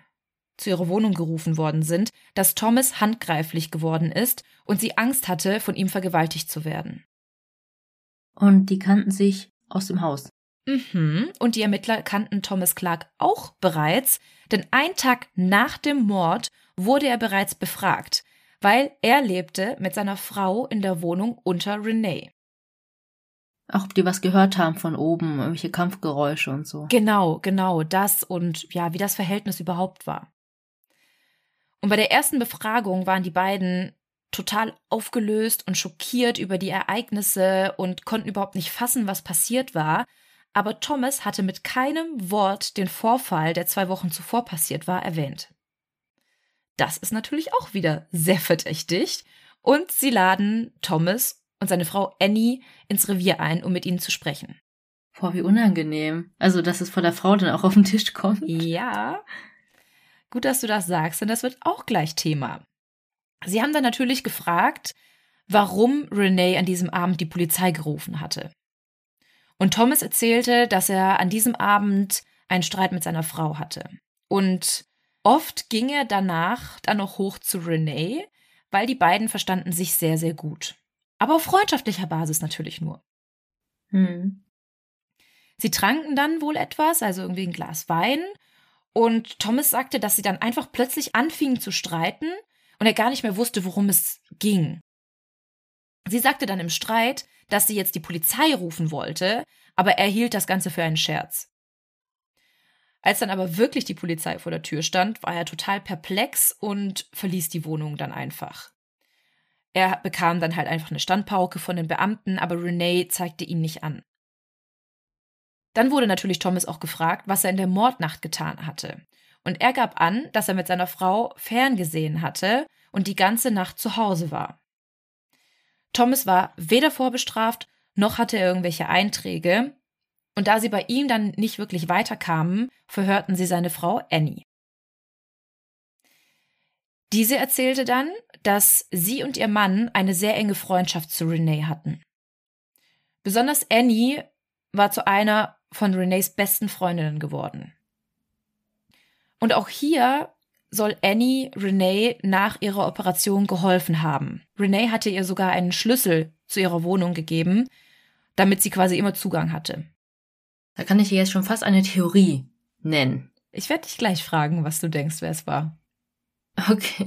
zu ihrer Wohnung gerufen worden sind, dass Thomas handgreiflich geworden ist und sie Angst hatte, von ihm vergewaltigt zu werden. Und die kannten sich aus dem Haus. Mhm. Und die Ermittler kannten Thomas Clark auch bereits, denn ein Tag nach dem Mord wurde er bereits befragt, weil er lebte mit seiner Frau in der Wohnung unter Renee. Auch ob die was gehört haben von oben, irgendwelche Kampfgeräusche und so. Genau, genau, das und ja, wie das Verhältnis überhaupt war. Und bei der ersten Befragung waren die beiden total aufgelöst und schockiert über die Ereignisse und konnten überhaupt nicht fassen, was passiert war. Aber Thomas hatte mit keinem Wort den Vorfall, der zwei Wochen zuvor passiert war, erwähnt. Das ist natürlich auch wieder sehr verdächtig. Und sie laden Thomas und seine Frau Annie ins Revier ein, um mit ihnen zu sprechen. Boah, wie unangenehm. Also, dass es von der Frau dann auch auf den Tisch kommt. Ja, Gut, dass du das sagst, denn das wird auch gleich Thema. Sie haben dann natürlich gefragt, warum Renee an diesem Abend die Polizei gerufen hatte. Und Thomas erzählte, dass er an diesem Abend einen Streit mit seiner Frau hatte. Und oft ging er danach dann noch hoch zu Renee, weil die beiden verstanden sich sehr, sehr gut. Aber auf freundschaftlicher Basis natürlich nur. Hm. Sie tranken dann wohl etwas, also irgendwie ein Glas Wein, und Thomas sagte, dass sie dann einfach plötzlich anfingen zu streiten und er gar nicht mehr wusste, worum es ging. Sie sagte dann im Streit, dass sie jetzt die Polizei rufen wollte, aber er hielt das Ganze für einen Scherz. Als dann aber wirklich die Polizei vor der Tür stand, war er total perplex und verließ die Wohnung dann einfach. Er bekam dann halt einfach eine Standpauke von den Beamten, aber Renee zeigte ihn nicht an. Dann wurde natürlich Thomas auch gefragt, was er in der Mordnacht getan hatte. Und er gab an, dass er mit seiner Frau ferngesehen hatte und die ganze Nacht zu Hause war. Thomas war weder vorbestraft, noch hatte er irgendwelche Einträge, und da sie bei ihm dann nicht wirklich weiterkamen, verhörten sie seine Frau Annie. Diese erzählte dann, dass sie und ihr Mann eine sehr enge Freundschaft zu Renee hatten. Besonders Annie war zu einer von Renees besten Freundinnen geworden. Und auch hier soll Annie Renee nach ihrer Operation geholfen haben. Renee hatte ihr sogar einen Schlüssel zu ihrer Wohnung gegeben, damit sie quasi immer Zugang hatte. Da kann ich dir jetzt schon fast eine Theorie nennen. Ich werde dich gleich fragen, was du denkst, wer es war. Okay.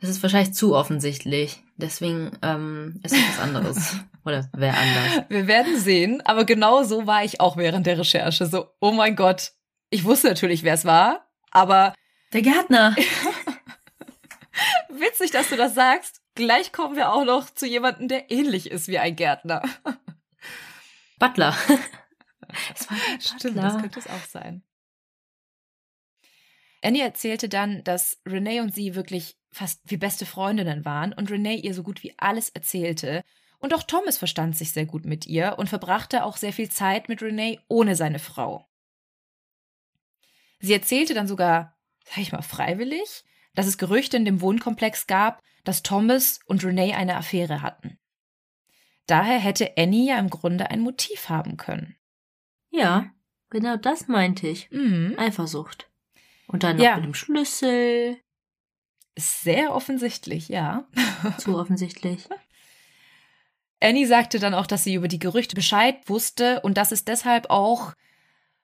Das ist wahrscheinlich zu offensichtlich. Deswegen ähm, ist es was anderes. Oder wer anders. Wir werden sehen, aber genau so war ich auch während der Recherche. So, oh mein Gott. Ich wusste natürlich, wer es war, aber. Der Gärtner. Witzig, dass du das sagst. Gleich kommen wir auch noch zu jemandem, der ähnlich ist wie ein Gärtner. Butler. Das war Stimmt, das könnte es auch sein. Annie erzählte dann, dass Renee und sie wirklich fast wie beste Freundinnen waren und Renee ihr so gut wie alles erzählte und auch Thomas verstand sich sehr gut mit ihr und verbrachte auch sehr viel Zeit mit Renee ohne seine Frau. Sie erzählte dann sogar, sag ich mal, freiwillig, dass es Gerüchte in dem Wohnkomplex gab, dass Thomas und Renee eine Affäre hatten. Daher hätte Annie ja im Grunde ein Motiv haben können. Ja, genau das meinte ich. Mhm. Eifersucht. Und dann noch ja. mit dem Schlüssel. Sehr offensichtlich, ja. Zu offensichtlich. Annie sagte dann auch, dass sie über die Gerüchte Bescheid wusste und dass es deshalb auch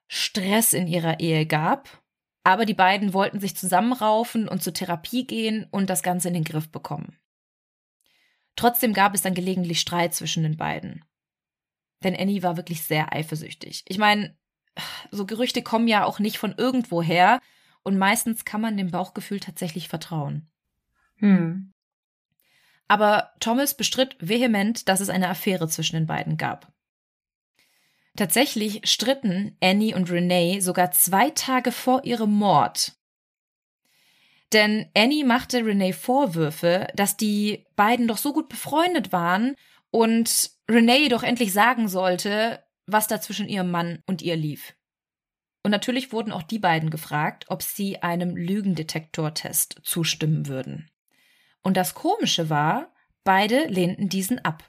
Stress in ihrer Ehe gab. Aber die beiden wollten sich zusammenraufen und zur Therapie gehen und das Ganze in den Griff bekommen. Trotzdem gab es dann gelegentlich Streit zwischen den beiden. Denn Annie war wirklich sehr eifersüchtig. Ich meine, so Gerüchte kommen ja auch nicht von irgendwoher und meistens kann man dem Bauchgefühl tatsächlich vertrauen. Hm. Aber Thomas bestritt vehement, dass es eine Affäre zwischen den beiden gab. Tatsächlich stritten Annie und Renee sogar zwei Tage vor ihrem Mord. Denn Annie machte Renee Vorwürfe, dass die beiden doch so gut befreundet waren und Renee doch endlich sagen sollte, was da zwischen ihrem Mann und ihr lief. Und natürlich wurden auch die beiden gefragt, ob sie einem Lügendetektortest zustimmen würden. Und das Komische war, beide lehnten diesen ab.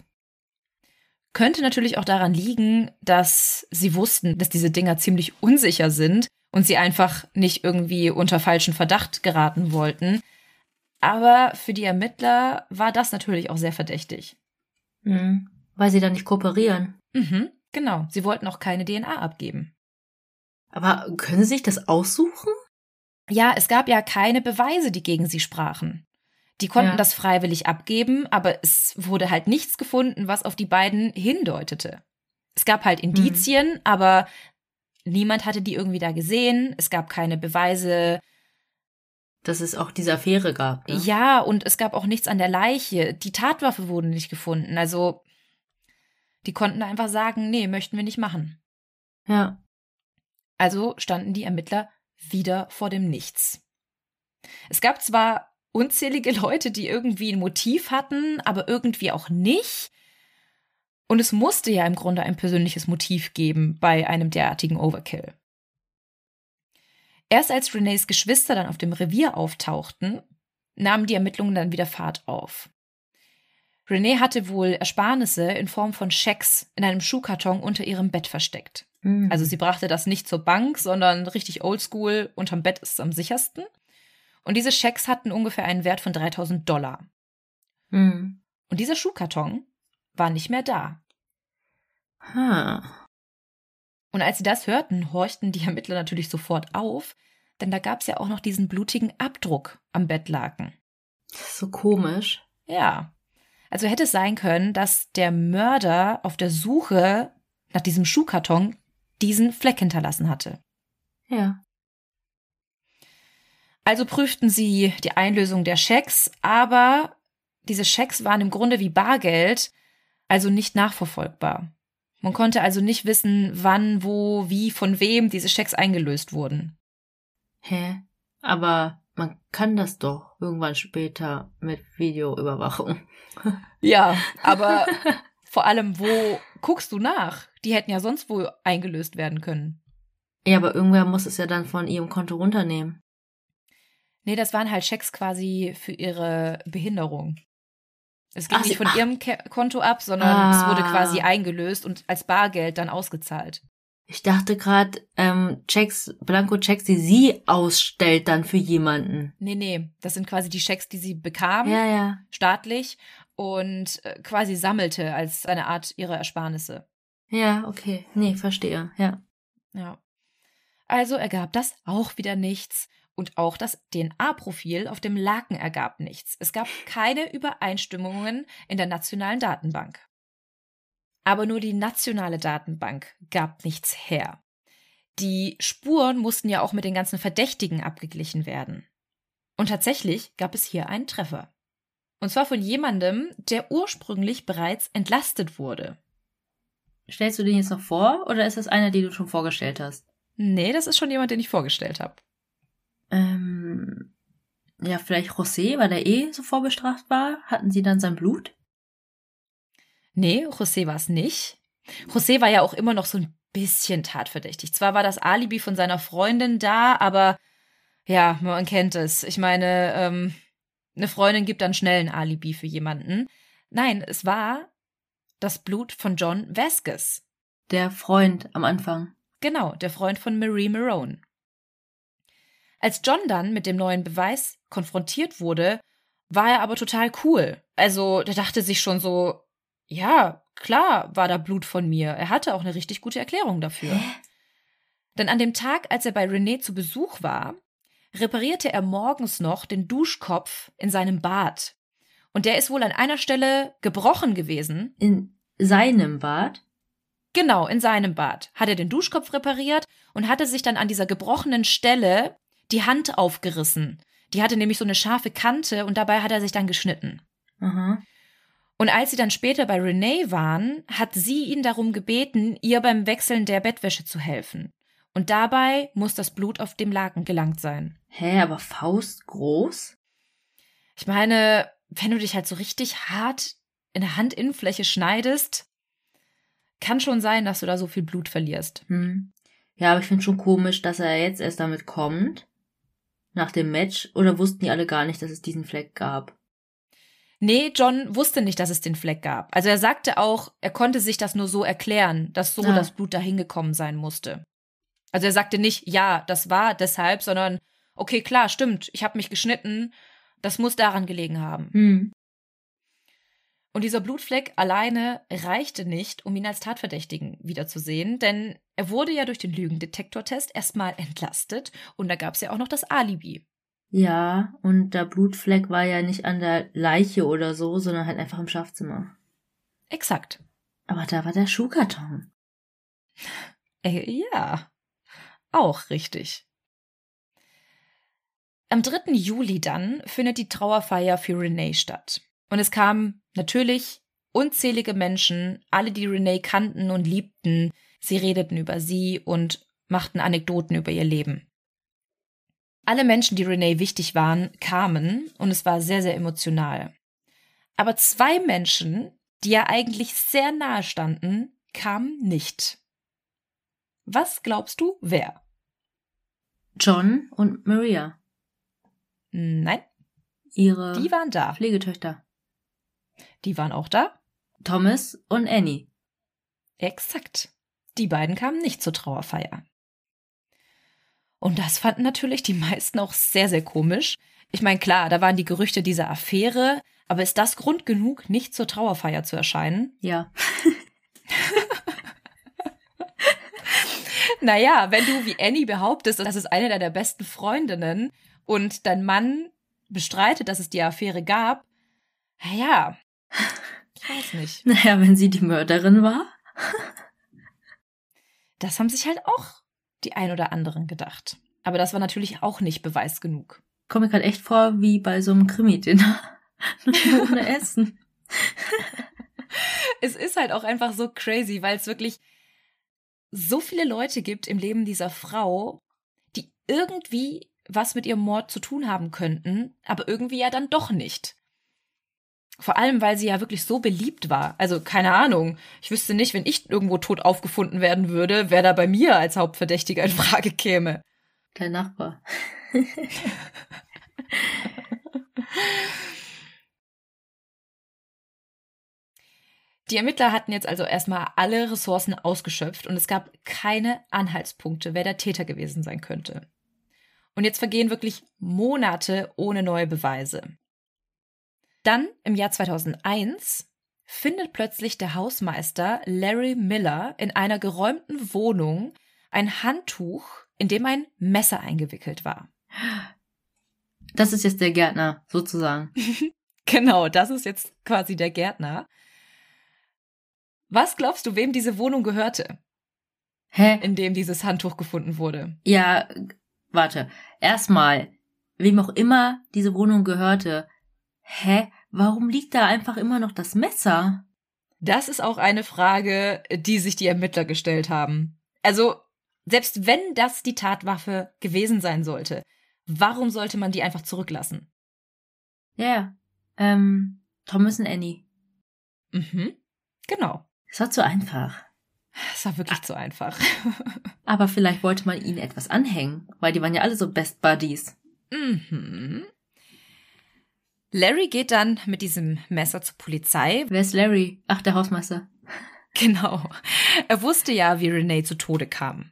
Könnte natürlich auch daran liegen, dass sie wussten, dass diese Dinger ziemlich unsicher sind und sie einfach nicht irgendwie unter falschen Verdacht geraten wollten. Aber für die Ermittler war das natürlich auch sehr verdächtig. Mhm. Weil sie dann nicht kooperieren. Mhm, genau. Sie wollten auch keine DNA abgeben. Aber können Sie sich das aussuchen? Ja, es gab ja keine Beweise, die gegen sie sprachen. Die konnten Ja. das freiwillig abgeben, aber es wurde halt nichts gefunden, was auf die beiden hindeutete. Es gab halt Indizien, aber niemand hatte die irgendwie da gesehen. Es gab keine Beweise. Dass es auch diese Affäre gab. Ne? Ja, und es gab auch nichts an der Leiche. Die Tatwaffe wurde nicht gefunden. Also, die konnten einfach sagen, nee, möchten wir nicht machen. Ja. Also standen die Ermittler wieder vor dem Nichts. Es gab zwar unzählige Leute, die irgendwie ein Motiv hatten, aber irgendwie auch nicht. Und es musste ja im Grunde ein persönliches Motiv geben bei einem derartigen Overkill. Erst als Renees Geschwister dann auf dem Revier auftauchten, nahmen die Ermittlungen dann wieder Fahrt auf. Renee hatte wohl Ersparnisse in Form von Schecks in einem Schuhkarton unter ihrem Bett versteckt. Mhm. Also sie brachte das nicht zur Bank, sondern richtig oldschool, unterm Bett ist es am sichersten. Und diese Schecks hatten ungefähr einen Wert von 3000 Dollar. Mhm. Und dieser Schuhkarton war nicht mehr da. Ha. Und als sie das hörten, horchten die Ermittler natürlich sofort auf, denn da gab es ja auch noch diesen blutigen Abdruck am Bettlaken. So komisch. Ja. Also hätte es sein können, dass der Mörder auf der Suche nach diesem Schuhkarton diesen Fleck hinterlassen hatte. Ja. Also prüften sie die Einlösung der Schecks, aber diese Schecks waren im Grunde wie Bargeld, also nicht nachverfolgbar. Man konnte also nicht wissen, wann, wo, wie, von wem diese Schecks eingelöst wurden. Hä? Aber man kann das doch irgendwann später mit Videoüberwachung. Ja, aber vor allem, wo guckst du nach? Die hätten ja sonst wo eingelöst werden können. Ja, aber irgendwer muss es ja dann von ihrem Konto runternehmen. Nee, das waren halt Schecks quasi für ihre Behinderung. Es ging Ach, nicht von ach. ihrem Ke Konto ab, sondern es wurde Ah. quasi eingelöst und als Bargeld dann ausgezahlt. Ich dachte gerade, ähm, Checks, Blanko-Checks, die sie ausstellt dann für jemanden. Nee, nee, das sind quasi die Schecks, die sie bekam, Ja, ja. staatlich, und äh, quasi sammelte als eine Art ihrer Ersparnisse. Ja, okay. Nee, verstehe. Ja. Ja. Also ergab das auch wieder nichts. Und auch das DNA-Profil auf dem Laken ergab nichts. Es gab keine Übereinstimmungen in der nationalen Datenbank. Aber nur die nationale Datenbank gab nichts her. Die Spuren mussten ja auch mit den ganzen Verdächtigen abgeglichen werden. Und tatsächlich gab es hier einen Treffer. Und zwar von jemandem, der ursprünglich bereits entlastet wurde. Stellst du den jetzt noch vor oder ist das einer, den du schon vorgestellt hast? Nee, das ist schon jemand, den ich vorgestellt habe. Ähm, ja, vielleicht José, weil er eh so vorbestraft war. Hatten sie dann sein Blut? Nee, José war es nicht. José war ja auch immer noch so ein bisschen tatverdächtig. Zwar war das Alibi von seiner Freundin da, aber ja, man kennt es. Ich meine, ähm, eine Freundin gibt dann schnell ein Alibi für jemanden. Nein, es war das Blut von John Vasquez. Der Freund am Anfang. Genau, der Freund von Marie Marone. Als John dann mit dem neuen Beweis konfrontiert wurde, war er aber total cool. Also, der dachte sich schon so, ja, klar war da Blut von mir. Er hatte auch eine richtig gute Erklärung dafür. Denn an dem Tag, als er bei René zu Besuch war, reparierte er morgens noch den Duschkopf in seinem Bad. Und der ist wohl an einer Stelle gebrochen gewesen. In seinem Bad? Genau, in seinem Bad. Hat er den Duschkopf repariert und hatte sich dann an dieser gebrochenen Stelle die Hand aufgerissen. Die hatte nämlich so eine scharfe Kante und dabei hat er sich dann geschnitten. Aha. Und als sie dann später bei Renee waren, hat sie ihn darum gebeten, ihr beim Wechseln der Bettwäsche zu helfen. Und dabei muss das Blut auf dem Laken gelangt sein. Hä, aber Faust groß? Ich meine, wenn du dich halt so richtig hart in der Handinnenfläche schneidest, kann schon sein, dass du da so viel Blut verlierst. Hm. Ja, aber ich finde schon komisch, dass er jetzt erst damit kommt. Nach dem Match. Oder wussten die alle gar nicht, dass es diesen Fleck gab? Nee, John wusste nicht, dass es den Fleck gab. Also er sagte auch, er konnte sich das nur so erklären, dass so Ah. das Blut dahin gekommen sein musste. Also er sagte nicht, ja, das war deshalb, sondern okay, klar, stimmt, ich habe mich geschnitten, das muss daran gelegen haben. Hm. Und dieser Blutfleck alleine reichte nicht, um ihn als Tatverdächtigen wiederzusehen, denn er wurde ja durch den Lügendetektortest erstmal entlastet und da gab es ja auch noch das Alibi. Ja, und der Blutfleck war ja nicht an der Leiche oder so, sondern halt einfach im Schlafzimmer. Exakt. Aber da war der Schuhkarton. Äh, ja, auch richtig. Am 3. Juli dann findet die Trauerfeier für Renee statt. Und es kamen natürlich unzählige Menschen, alle, die Renee kannten und liebten. Sie redeten über sie und machten Anekdoten über ihr Leben. Alle Menschen, die Renee wichtig waren, kamen und es war sehr, sehr emotional. Aber zwei Menschen, die ja eigentlich sehr nahe standen, kamen nicht. Was glaubst du, wer? John und Maria, Nein, ihre die waren da. Pflegetöchter. Die waren auch da. Thomas und Annie. Exakt. Die beiden kamen nicht zur Trauerfeier. Und das fanden natürlich die meisten auch sehr, sehr komisch. Ich meine, klar, da waren die Gerüchte dieser Affäre, aber ist das Grund genug, nicht zur Trauerfeier zu erscheinen? Ja. Naja, wenn du wie Annie behauptest, das ist eine deiner besten Freundinnen und dein Mann bestreitet, dass es die Affäre gab, naja, ich weiß nicht. Naja, wenn sie die Mörderin war. Das haben sich halt auch die ein oder anderen gedacht. Aber das war natürlich auch nicht Beweis genug. Komme mir gerade echt vor wie bei so einem Krimi-Dinner. Ohne Essen. Es ist halt auch einfach so crazy, weil es wirklich so viele Leute gibt im Leben dieser Frau, die irgendwie was mit ihrem Mord zu tun haben könnten, aber irgendwie ja dann doch nicht. Vor allem, weil sie ja wirklich so beliebt war. Also keine Ahnung. Ich wüsste nicht, wenn ich irgendwo tot aufgefunden werden würde, wer da bei mir als Hauptverdächtiger in Frage käme. Dein Nachbar. Die Ermittler hatten jetzt also erstmal alle Ressourcen ausgeschöpft und es gab keine Anhaltspunkte, wer der Täter gewesen sein könnte. Und jetzt vergehen wirklich Monate ohne neue Beweise. Dann im Jahr 2001 findet plötzlich der Hausmeister Larry Miller in einer geräumten Wohnung ein Handtuch, in dem ein Messer eingewickelt war. Das ist jetzt der Gärtner, sozusagen. Genau, das ist jetzt quasi der Gärtner. Was glaubst du, wem diese Wohnung gehörte, Hä? in dem dieses Handtuch gefunden wurde? Ja, warte. Erstmal, wem auch immer diese Wohnung gehörte. Hä? Warum liegt da einfach immer noch das Messer? Das ist auch eine Frage, die sich die Ermittler gestellt haben. Also, selbst wenn das die Tatwaffe gewesen sein sollte, warum sollte man die einfach zurücklassen? Ja, ja. Ähm, Thomas und Annie. Mhm. Genau. Das war zu einfach. Das war wirklich zu einfach. Aber vielleicht wollte man ihnen etwas anhängen, weil die waren ja alle so Best Buddies. mhm. Larry geht dann mit diesem Messer zur Polizei. Wer ist Larry? Ach, der Hausmeister. Genau. Er wusste ja, wie Renee zu Tode kam.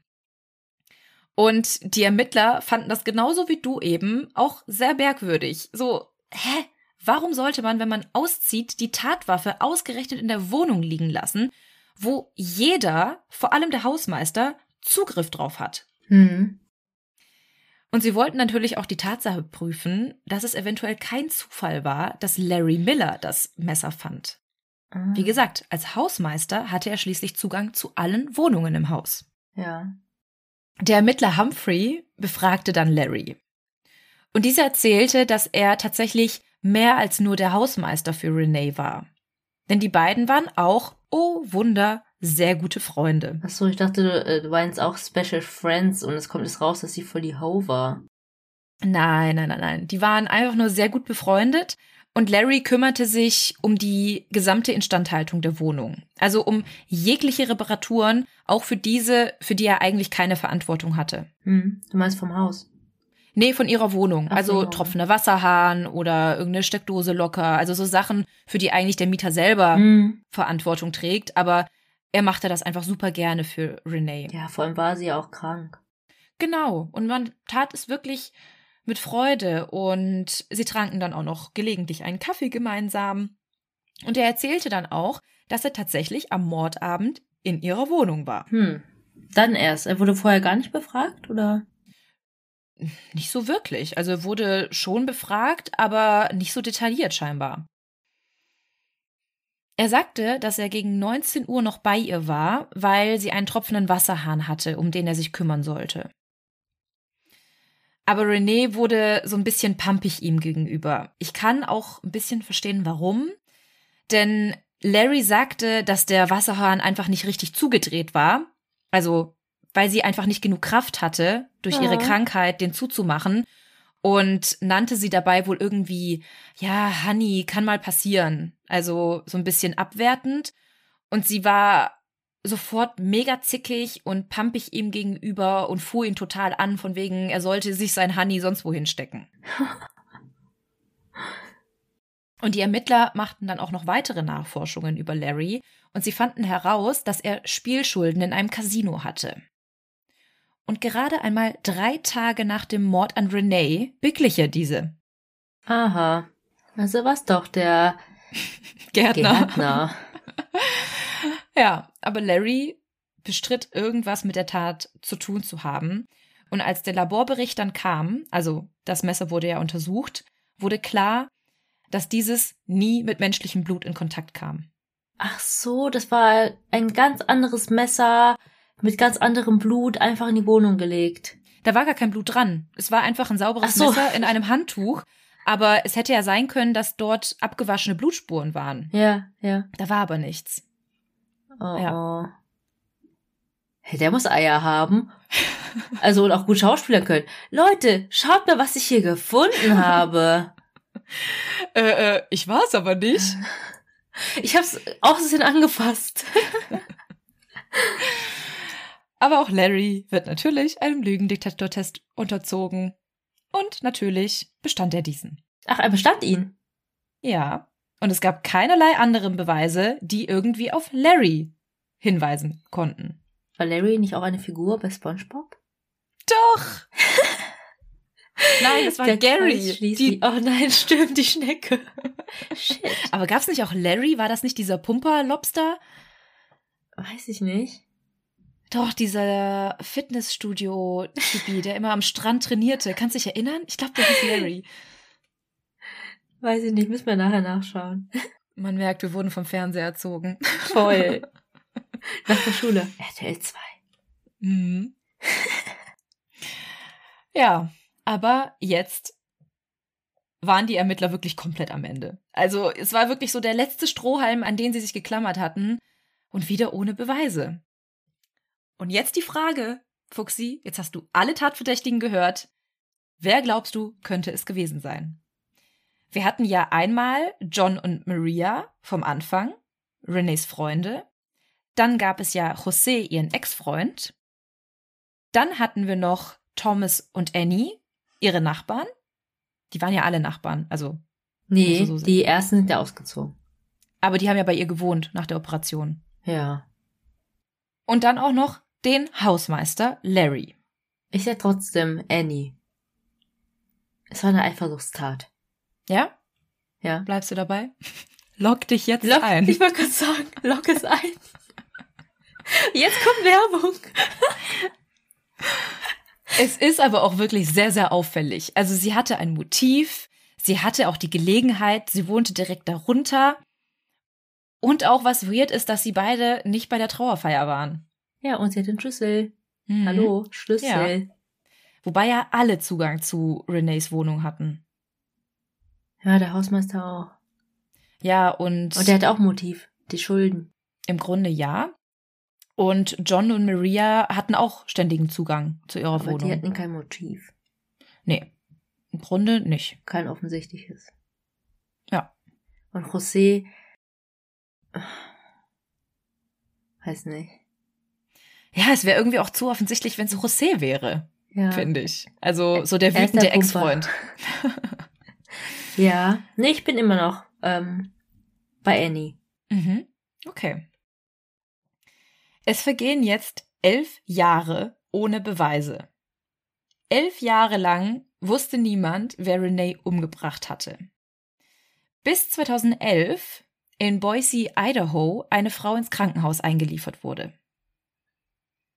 Und die Ermittler fanden das genauso wie du eben auch sehr merkwürdig. So, hä? Warum sollte man, wenn man auszieht, die Tatwaffe ausgerechnet in der Wohnung liegen lassen, wo jeder, vor allem der Hausmeister, Zugriff drauf hat? Hm. Und sie wollten natürlich auch die Tatsache prüfen, dass es eventuell kein Zufall war, dass Larry Miller das Messer fand. Ah. Wie gesagt, als Hausmeister hatte er schließlich Zugang zu allen Wohnungen im Haus. Ja. Der Ermittler Humphrey befragte dann Larry. Und dieser erzählte, dass er tatsächlich mehr als nur der Hausmeister für Renee war. Denn die beiden waren auch, oh Wunder, sehr gute Freunde. Ach so, ich dachte, du, äh, du meinst auch Special Friends und es kommt jetzt raus, dass sie voll die Ho war. Nein, nein, nein, nein. Die waren einfach nur sehr gut befreundet und Larry kümmerte sich um die gesamte Instandhaltung der Wohnung. Also um jegliche Reparaturen, auch für diese, für die er eigentlich keine Verantwortung hatte. Hm, du meinst vom Haus? Nee, von ihrer Wohnung. Ach also so. tropfender Wasserhahn oder irgendeine Steckdose locker. Also so Sachen, für die eigentlich der Mieter selber Hm. Verantwortung trägt. Aber er machte das einfach super gerne für Renee. Ja, vor allem war sie ja auch krank. Genau. Und man tat es wirklich mit Freude. Und sie tranken dann auch noch gelegentlich einen Kaffee gemeinsam. Und er erzählte dann auch, dass er tatsächlich am Mordabend in ihrer Wohnung war. Hm. Dann erst. Er wurde vorher gar nicht befragt, oder? Nicht so wirklich. Also er wurde schon befragt, aber nicht so detailliert scheinbar. Er sagte, dass er gegen 19 Uhr noch bei ihr war, weil sie einen tropfenden Wasserhahn hatte, um den er sich kümmern sollte. Aber René wurde so ein bisschen pampig ihm gegenüber. Ich kann auch ein bisschen verstehen, warum. Denn Larry sagte, dass der Wasserhahn einfach nicht richtig zugedreht war. Also, weil sie einfach nicht genug Kraft hatte, durch ihre Ja. Krankheit den zuzumachen. Und nannte sie dabei wohl irgendwie, ja, Honey, kann mal passieren. Also so ein bisschen abwertend. Und sie war sofort mega zickig und pampig ihm gegenüber und fuhr ihn total an, von wegen, er sollte sich sein Honey sonst wohin stecken. Und die Ermittler machten dann auch noch weitere Nachforschungen über Larry und sie fanden heraus, dass er Spielschulden in einem Casino hatte. Und gerade einmal drei Tage nach dem Mord an Renee beglich er diese. Aha. Also war's doch der Gärtner. Gärtner. Ja, aber Larry bestritt irgendwas mit der Tat zu tun zu haben. Und als der Laborbericht dann kam, also das Messer wurde ja untersucht, wurde klar, dass dieses nie mit menschlichem Blut in Kontakt kam. Ach so, das war ein ganz anderes Messer mit ganz anderem Blut einfach in die Wohnung gelegt. Da war gar kein Blut dran. Es war einfach ein sauberes so. Messer in einem Handtuch. Aber es hätte ja sein können, dass dort abgewaschene Blutspuren waren. Ja, ja. Da war aber nichts. Oh, Ja. oh. Hey, der muss Eier haben. Also und auch gut schauspielern können. Leute, schaut mal, was ich hier gefunden habe. Äh, äh, ich war es aber nicht. Ich hab's auch ein bisschen angefasst. Aber auch Larry wird natürlich einem Lügendetektortest unterzogen. Und natürlich bestand er diesen. Ach, er bestand ihn. Ja. Und es gab keinerlei anderen Beweise, die irgendwie auf Larry hinweisen konnten. War Larry nicht auch eine Figur bei SpongeBob? Doch! Nein, es war Der Gary. Die, oh nein, stimmt, die Schnecke. Shit. aber gab's nicht auch Larry? War das nicht dieser Pumper-Lobster? Weiß ich nicht. Doch, dieser Fitnessstudio-Typi, der immer am Strand trainierte. Kannst du dich erinnern? Ich glaube, der hieß Larry. Weiß ich nicht, müssen wir nachher nachschauen. Man merkt, wir wurden vom Fernseher erzogen. Voll. Nach der Schule. RTL 2. Mhm. ja, aber jetzt waren die Ermittler wirklich komplett am Ende. Also es war wirklich so der letzte Strohhalm, an den sie sich geklammert hatten und wieder ohne Beweise. Und jetzt die Frage, Fuxi, jetzt hast du alle Tatverdächtigen gehört. Wer glaubst du, könnte es gewesen sein? Wir hatten ja einmal John und Maria vom Anfang, Renés Freunde. Dann gab es ja José, ihren Ex-Freund. Dann hatten wir noch Thomas und Annie, ihre Nachbarn. Die waren ja alle Nachbarn, also. Nee, so die ersten sind ja ausgezogen. Aber die haben ja bei ihr gewohnt nach der Operation. Ja. Und dann auch noch den Hausmeister Larry. Ich sag trotzdem Annie. Es war eine Eifersuchtstat. Ja? Ja. Bleibst du dabei? Lock dich jetzt Lock, ein. Ich wollte gerade sagen, lock es ein. Jetzt kommt Werbung. Es ist aber auch wirklich sehr, sehr auffällig. Also sie hatte ein Motiv, sie hatte auch die Gelegenheit, sie wohnte direkt darunter. Und auch was weird ist, dass sie beide nicht bei der Trauerfeier waren. Ja, und sie hat den Schlüssel. Mhm. Hallo, Schlüssel. Wobei ja alle Zugang zu Renés Wohnung hatten. Ja, der Hausmeister auch. Ja, und. Und der hat auch Motiv, die Schulden. Im Grunde ja. Und John und Maria hatten auch ständigen Zugang zu ihrer Aber Wohnung. die hatten kein Motiv. nee, im Grunde nicht. Kein offensichtliches. Ja. Und José. Weiß nicht. Ja, es wäre irgendwie auch zu offensichtlich, wenn es José wäre, Ja. finde ich. Also so der Er wütende. Ex-Freund. Ja. Nee, ich bin immer noch ähm, bei Annie. Mhm. Okay. Es vergehen jetzt elf Jahre ohne Beweise. Elf Jahre lang wusste niemand, wer Renee umgebracht hatte. Bis 2011 in Boise, Idaho, eine Frau ins Krankenhaus eingeliefert wurde.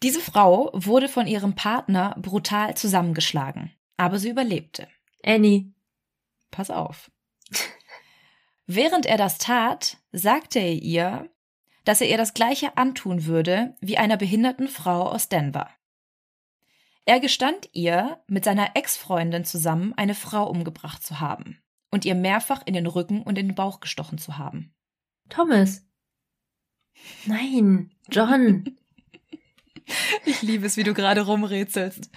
Diese Frau wurde von ihrem Partner brutal zusammengeschlagen, aber sie überlebte. Annie. Pass auf. Während er das tat, sagte er ihr, dass er ihr das gleiche antun würde wie einer behinderten Frau aus Denver. Er gestand ihr, mit seiner Ex-Freundin zusammen eine Frau umgebracht zu haben und ihr mehrfach in den Rücken und in den Bauch gestochen zu haben. Thomas. Nein. John. Ich liebe es, wie du gerade rumrätselst.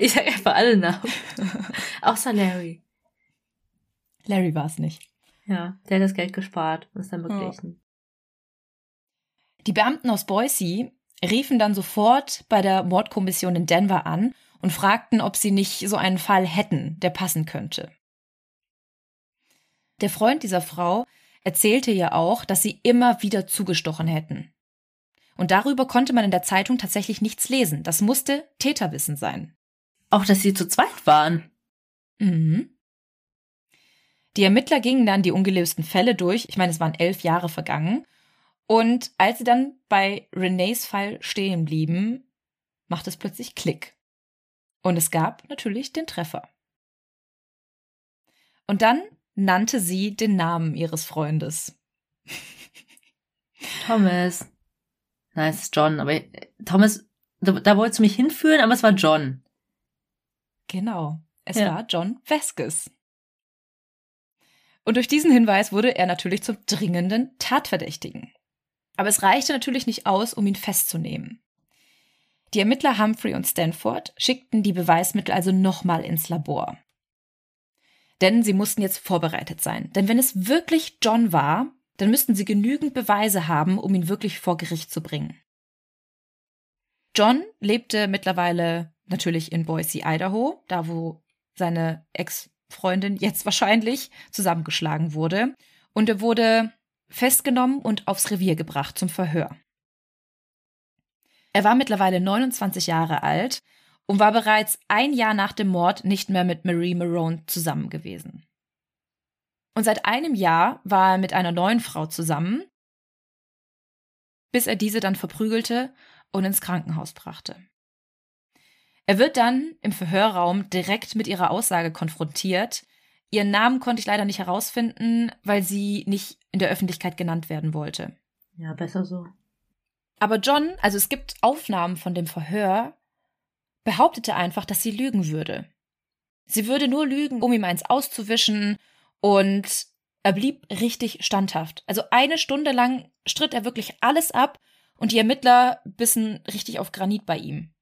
Ich sag einfach alle Namen. Außer Larry. Larry war es nicht. Ja, der hat das Geld gespart und ist dann beglichen. Die Beamten aus Boise riefen dann sofort bei der Mordkommission in Denver an und fragten, ob sie nicht so einen Fall hätten, der passen könnte. Der Freund dieser Frau erzählte ihr auch, dass sie immer wieder zugestochen hätten. Und darüber konnte man in der Zeitung tatsächlich nichts lesen. Das musste Täterwissen sein. Auch, dass sie zu zweit waren. Mhm. Die Ermittler gingen dann die ungelösten Fälle durch. Ich meine, es waren elf Jahre vergangen. Und als sie dann bei Renees Fall stehen blieben, macht es plötzlich Klick. Und es gab natürlich den Treffer. Und dann nannte sie den Namen ihres Freundes. Thomas. Nein, es ist John, aber äh, Thomas, da, da wolltest du mich hinführen, aber es war John. Genau, es Ja. war John Vasquez. Und durch diesen Hinweis wurde er natürlich zum dringenden Tatverdächtigen. Aber es reichte natürlich nicht aus, um ihn festzunehmen. Die Ermittler Humphrey und Stanford schickten die Beweismittel also nochmal ins Labor. Denn sie mussten jetzt vorbereitet sein. Denn wenn es wirklich John war, dann müssten sie genügend Beweise haben, um ihn wirklich vor Gericht zu bringen. John lebte mittlerweile natürlich in Boise, Idaho, da wo seine Ex-Freundin jetzt wahrscheinlich zusammengeschlagen wurde. Und er wurde festgenommen und aufs Revier gebracht zum Verhör. Er war mittlerweile 29 Jahre alt und war bereits ein Jahr nach dem Mord nicht mehr mit Marie Marone zusammen gewesen. Und seit einem Jahr war er mit einer neuen Frau zusammen, bis er diese dann verprügelte und ins Krankenhaus brachte. Er wird dann im Verhörraum direkt mit ihrer Aussage konfrontiert. Ihren Namen konnte ich leider nicht herausfinden, weil sie nicht in der Öffentlichkeit genannt werden wollte. Ja, besser so. Aber John, also es gibt Aufnahmen von dem Verhör, behauptete einfach, dass sie lügen würde. Sie würde nur lügen, um ihm eins auszuwischen, und er blieb richtig standhaft. Also eine Stunde lang stritt er wirklich alles ab und die Ermittler bissen richtig auf Granit bei ihm.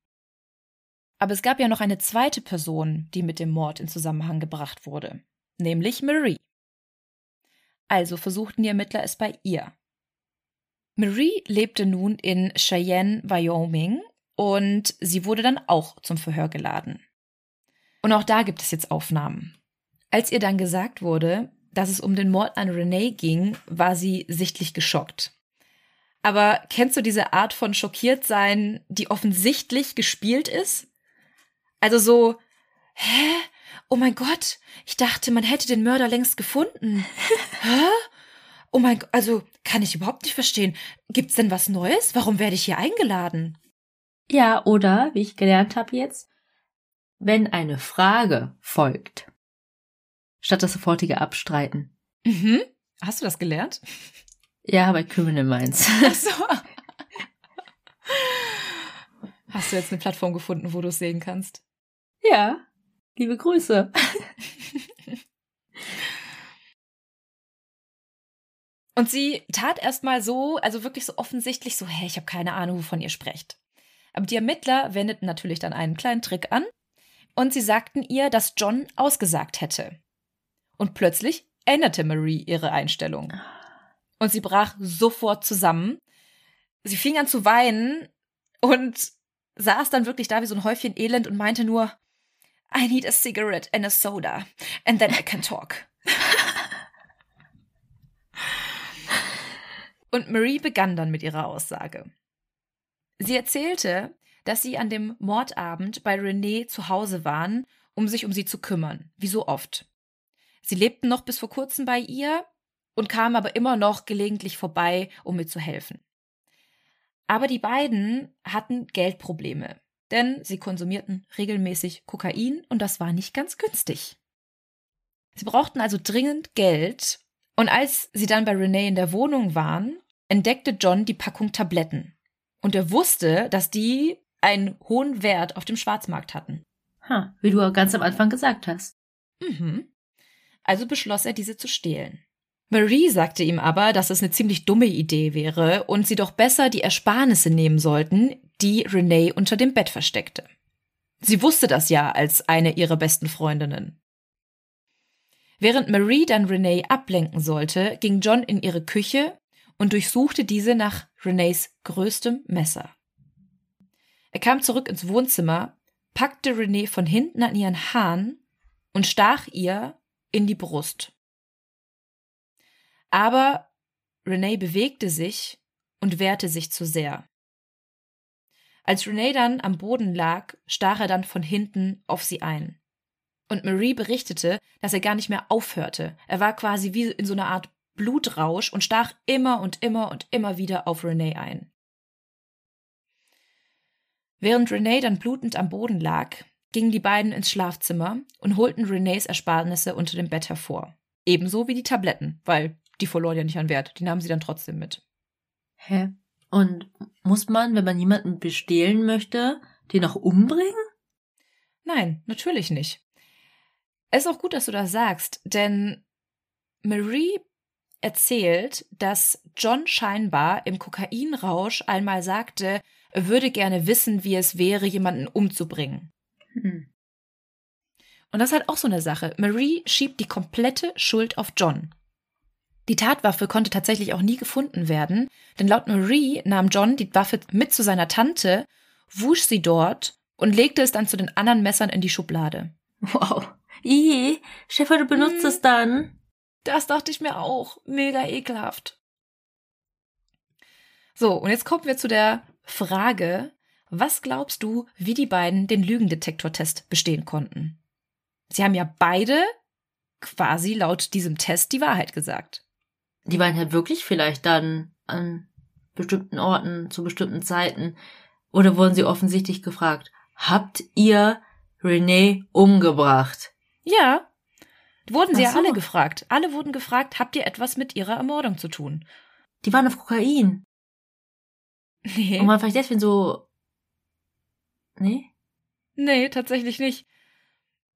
Aber es gab ja noch eine zweite Person, die mit dem Mord in Zusammenhang gebracht wurde, nämlich Marie. Also versuchten die Ermittler es bei ihr. Marie lebte nun in Cheyenne, Wyoming, und sie wurde dann auch zum Verhör geladen. Und auch da gibt es jetzt Aufnahmen. Als ihr dann gesagt wurde, dass es um den Mord an Renee ging, war sie sichtlich geschockt. Aber kennst du diese Art von schockiert sein, die offensichtlich gespielt ist? Also so, hä? Oh mein Gott, ich dachte, man hätte den Mörder längst gefunden. Hä? Oh mein Gott, also kann ich überhaupt nicht verstehen. Gibt's denn was Neues? Warum werde ich hier eingeladen? Ja, oder, wie ich gelernt habe jetzt, wenn eine Frage folgt, statt das sofortige Abstreiten. Mhm. Hast du das gelernt? Ja, bei Criminal Minds. Ach so. Hast du jetzt eine Plattform gefunden, wo du es sehen kannst? ja, liebe Grüße. Und sie tat erstmal so, also wirklich so offensichtlich so, hey, ich habe keine Ahnung, wovon ihr sprecht. Aber die Ermittler wendeten natürlich dann einen kleinen Trick an und sie sagten ihr, dass John ausgesagt hätte. Und plötzlich änderte Marie ihre Einstellung. Und sie brach sofort zusammen. Sie fing an zu weinen und saß dann wirklich da wie so ein Häufchen Elend und meinte nur, I need a cigarette and a soda, and then I can talk. und Marie begann dann mit ihrer Aussage. Sie erzählte, dass sie an dem Mordabend bei Renee zu Hause waren, um sich um sie zu kümmern, wie so oft. Sie lebten noch bis vor kurzem bei ihr und kamen aber immer noch gelegentlich vorbei, um mir zu helfen. Aber die beiden hatten Geldprobleme, denn sie konsumierten regelmäßig Kokain und das war nicht ganz günstig. Sie brauchten also dringend Geld und als sie dann bei Renee in der Wohnung waren, entdeckte John die Packung Tabletten. Und er wusste, dass die einen hohen Wert auf dem Schwarzmarkt hatten. Ha, wie du ganz am Anfang gesagt hast. Mhm. Also beschloss er, diese zu stehlen. Marie sagte ihm aber, dass es eine ziemlich dumme Idee wäre und sie doch besser die Ersparnisse nehmen sollten, die Renee unter dem Bett versteckte. Sie wusste das ja als eine ihrer besten Freundinnen. Während Marie dann Renee ablenken sollte, ging John in ihre Küche und durchsuchte diese nach Renees größtem Messer. Er kam zurück ins Wohnzimmer, packte Renee von hinten an ihren Hahn und stach ihr in die Brust. Aber Renee bewegte sich und wehrte sich zu sehr. Als Renee dann am Boden lag, stach er dann von hinten auf sie ein. Und Marie berichtete, dass er gar nicht mehr aufhörte. Er war quasi wie in so einer Art Blutrausch und stach immer und immer und immer wieder auf Renee ein. Während Renee dann blutend am Boden lag, gingen die beiden ins Schlafzimmer und holten Renees Ersparnisse unter dem Bett hervor. Ebenso wie die Tabletten, weil die verloren ja nicht an Wert. Die nahmen sie dann trotzdem mit. Hä? Und muss man, wenn man jemanden bestehlen möchte, den auch umbringen? Nein, natürlich nicht. Es ist auch gut, dass du das sagst, denn Marie erzählt, dass John scheinbar im Kokainrausch einmal sagte, er würde gerne wissen, wie es wäre, jemanden umzubringen. Hm. Und das ist halt auch so eine Sache. Marie schiebt die komplette Schuld auf John. Die Tatwaffe konnte tatsächlich auch nie gefunden werden, denn laut Marie nahm John die Waffe mit zu seiner Tante, wusch sie dort und legte es dann zu den anderen Messern in die Schublade. Wow. Ih, Schäfer, du benutzt hm. es dann. Das dachte ich mir auch. Mega ekelhaft. So, und jetzt kommen wir zu der Frage, was glaubst du, wie die beiden den Lügendetektortest bestehen konnten? Sie haben ja beide quasi laut diesem Test die Wahrheit gesagt. Die waren halt wirklich vielleicht dann an bestimmten Orten zu bestimmten Zeiten oder wurden sie offensichtlich gefragt, habt ihr Renee umgebracht? Ja. Wurden sie so. ja alle gefragt. Alle wurden gefragt, habt ihr etwas mit ihrer Ermordung zu tun? Die waren auf Kokain. Nee. Und man vielleicht deswegen so. Nee? Nee, tatsächlich nicht.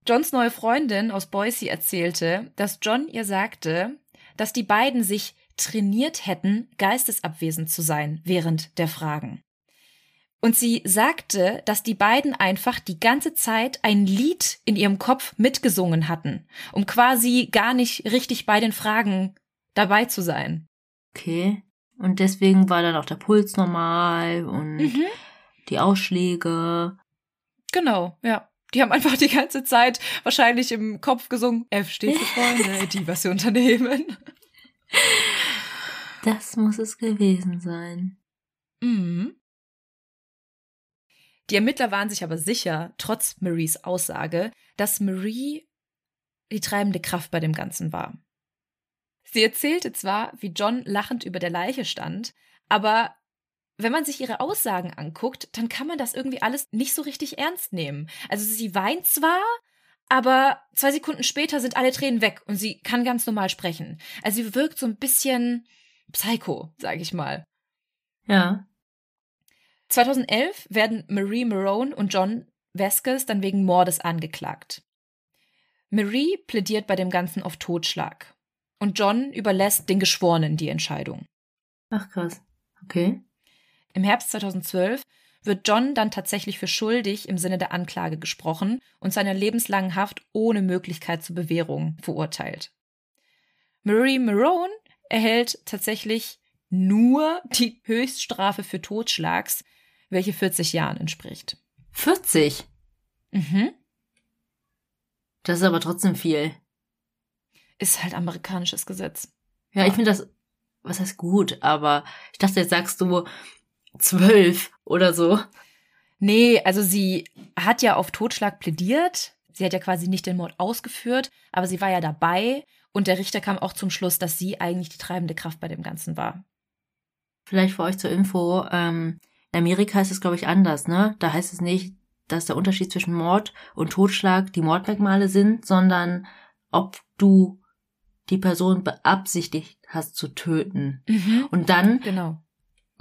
Johns neue Freundin aus Boise erzählte, dass John ihr sagte, dass die beiden sich trainiert hätten, geistesabwesend zu sein während der Fragen. Und sie sagte, dass die beiden einfach die ganze Zeit ein Lied in ihrem Kopf mitgesungen hatten, um quasi gar nicht richtig bei den Fragen dabei zu sein. Okay. Und deswegen war dann auch der Puls normal und mhm. Die Ausschläge. Genau, ja. Die haben einfach die ganze Zeit wahrscheinlich im Kopf gesungen, F steht für Freunde, die was sie unternehmen. Das muss es gewesen sein. Mhm. Die Ermittler waren sich aber sicher, trotz Maries Aussage, dass Marie die treibende Kraft bei dem Ganzen war. Sie erzählte zwar, wie John lachend über der Leiche stand, aber wenn man sich ihre Aussagen anguckt, dann kann man das irgendwie alles nicht so richtig ernst nehmen. Also sie weint zwar, aber zwei Sekunden später sind alle Tränen weg und sie kann ganz normal sprechen. Also sie wirkt so ein bisschen psycho, sag ich mal. Ja. 2011 werden Marie Marone und John Vasquez dann wegen Mordes angeklagt. Marie plädiert bei dem Ganzen auf Totschlag. Und John überlässt den Geschworenen die Entscheidung. Ach krass. Okay. Im Herbst 2012 wird John dann tatsächlich für schuldig im Sinne der Anklage gesprochen und zu einer lebenslangen Haft ohne Möglichkeit zur Bewährung verurteilt. Marie Marone erhält tatsächlich nur die Höchststrafe für Totschlags, welche 40 Jahren entspricht. 40? Mhm. Das ist aber trotzdem viel. Ist halt amerikanisches Gesetz. Ja, ich finde das, was heißt gut, aber ich dachte, jetzt sagst du zwölf oder so. Nee, also sie hat ja auf Totschlag plädiert. Sie hat ja quasi nicht den Mord ausgeführt, aber sie war ja dabei und der Richter kam auch zum Schluss, dass sie eigentlich die treibende Kraft bei dem Ganzen war. Vielleicht für euch zur Info, ähm, in Amerika ist es, glaube ich, anders, ne? Da heißt es nicht, dass der Unterschied zwischen Mord und Totschlag die Mordmerkmale sind, sondern ob du die Person beabsichtigt hast zu töten. Mhm. Und dann Genau.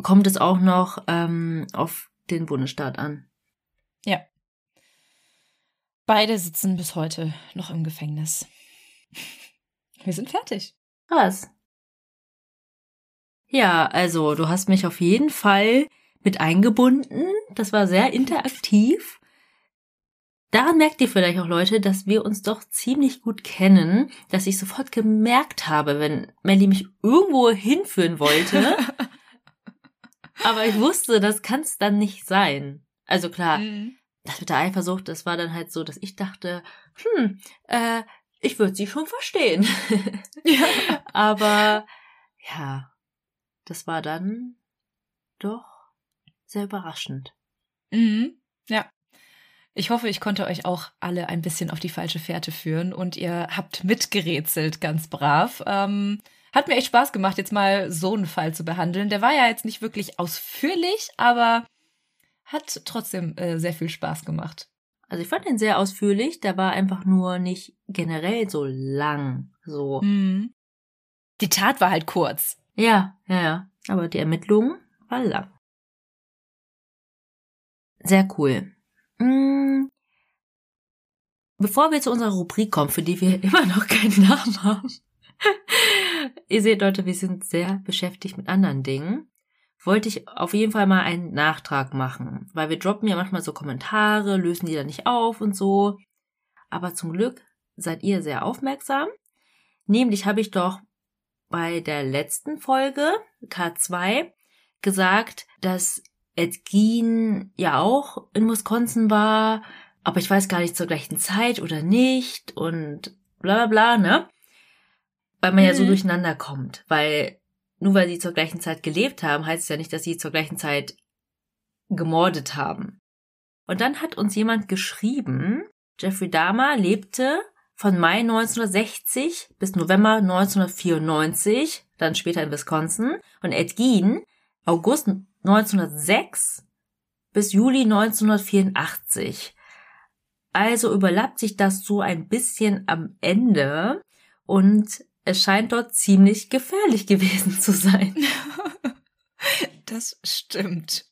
Kommt es auch noch ähm, auf den Bundesstaat an. Ja. Beide sitzen bis heute noch im Gefängnis. Wir sind fertig. Krass. Ja, also du hast mich auf jeden Fall mit eingebunden. Das war sehr interaktiv. Daran merkt ihr vielleicht auch Leute, dass wir uns doch ziemlich gut kennen, dass ich sofort gemerkt habe, wenn Melly mich irgendwo hinführen wollte. aber ich wusste, das kann es dann nicht sein. Also klar, Mhm. das mit der Eifersucht, das war dann halt so, dass ich dachte, hm, äh, ich würde sie schon verstehen. Ja. Aber ja, das war dann doch sehr überraschend. Mhm. Ja. Ich hoffe, ich konnte euch auch alle ein bisschen auf die falsche Fährte führen und ihr habt mitgerätselt, ganz brav. Ähm, hat mir echt Spaß gemacht, jetzt mal so einen Fall zu behandeln. Der war ja jetzt nicht wirklich ausführlich, aber hat trotzdem äh, sehr viel Spaß gemacht. Also ich fand ihn sehr ausführlich, der war einfach nur nicht generell so lang. So. Mhm. Die Tat war halt kurz. Ja, ja, ja. Aber die Ermittlung war lang. Sehr cool. Mm. Bevor wir zu unserer Rubrik kommen, für die wir immer noch keinen Namen haben. Ihr seht, Leute, wir sind sehr beschäftigt mit anderen Dingen. Wollte ich auf jeden Fall mal einen Nachtrag machen, weil wir droppen ja manchmal so Kommentare, lösen die dann nicht auf und so. Aber zum Glück seid ihr sehr aufmerksam. Nämlich habe ich doch bei der letzten Folge, K2, gesagt, dass Ed Gein ja auch in Wisconsin war, aber ich weiß gar nicht zur gleichen Zeit oder nicht und bla bla bla, ne? Weil man ja so Mhm. durcheinander kommt, weil nur weil sie zur gleichen Zeit gelebt haben, heißt es ja nicht, dass sie zur gleichen Zeit gemordet haben. Und dann hat uns jemand geschrieben, Jeffrey Dahmer lebte von Mai 1960 bis November 1994, dann später in Wisconsin, und Ed Gein August 1906 bis Juli 1984. Also überlappt sich das so ein bisschen am Ende und es scheint dort ziemlich gefährlich gewesen zu sein. Das stimmt.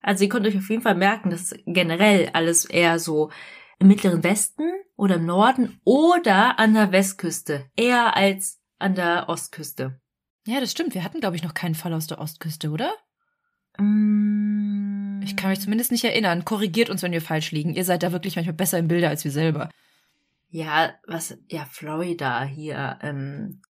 Also ihr könnt euch auf jeden Fall merken, dass generell alles eher so im mittleren Westen oder im Norden oder an der Westküste, eher als an der Ostküste. Ja, das stimmt. Wir hatten, glaube ich, noch keinen Fall aus der Ostküste, oder? Mm, Ich kann mich zumindest nicht erinnern. Korrigiert uns, wenn wir falsch liegen. Ihr seid da wirklich manchmal besser im Bilder als wir selber. Ja, was, ja, Florida hier, ähm,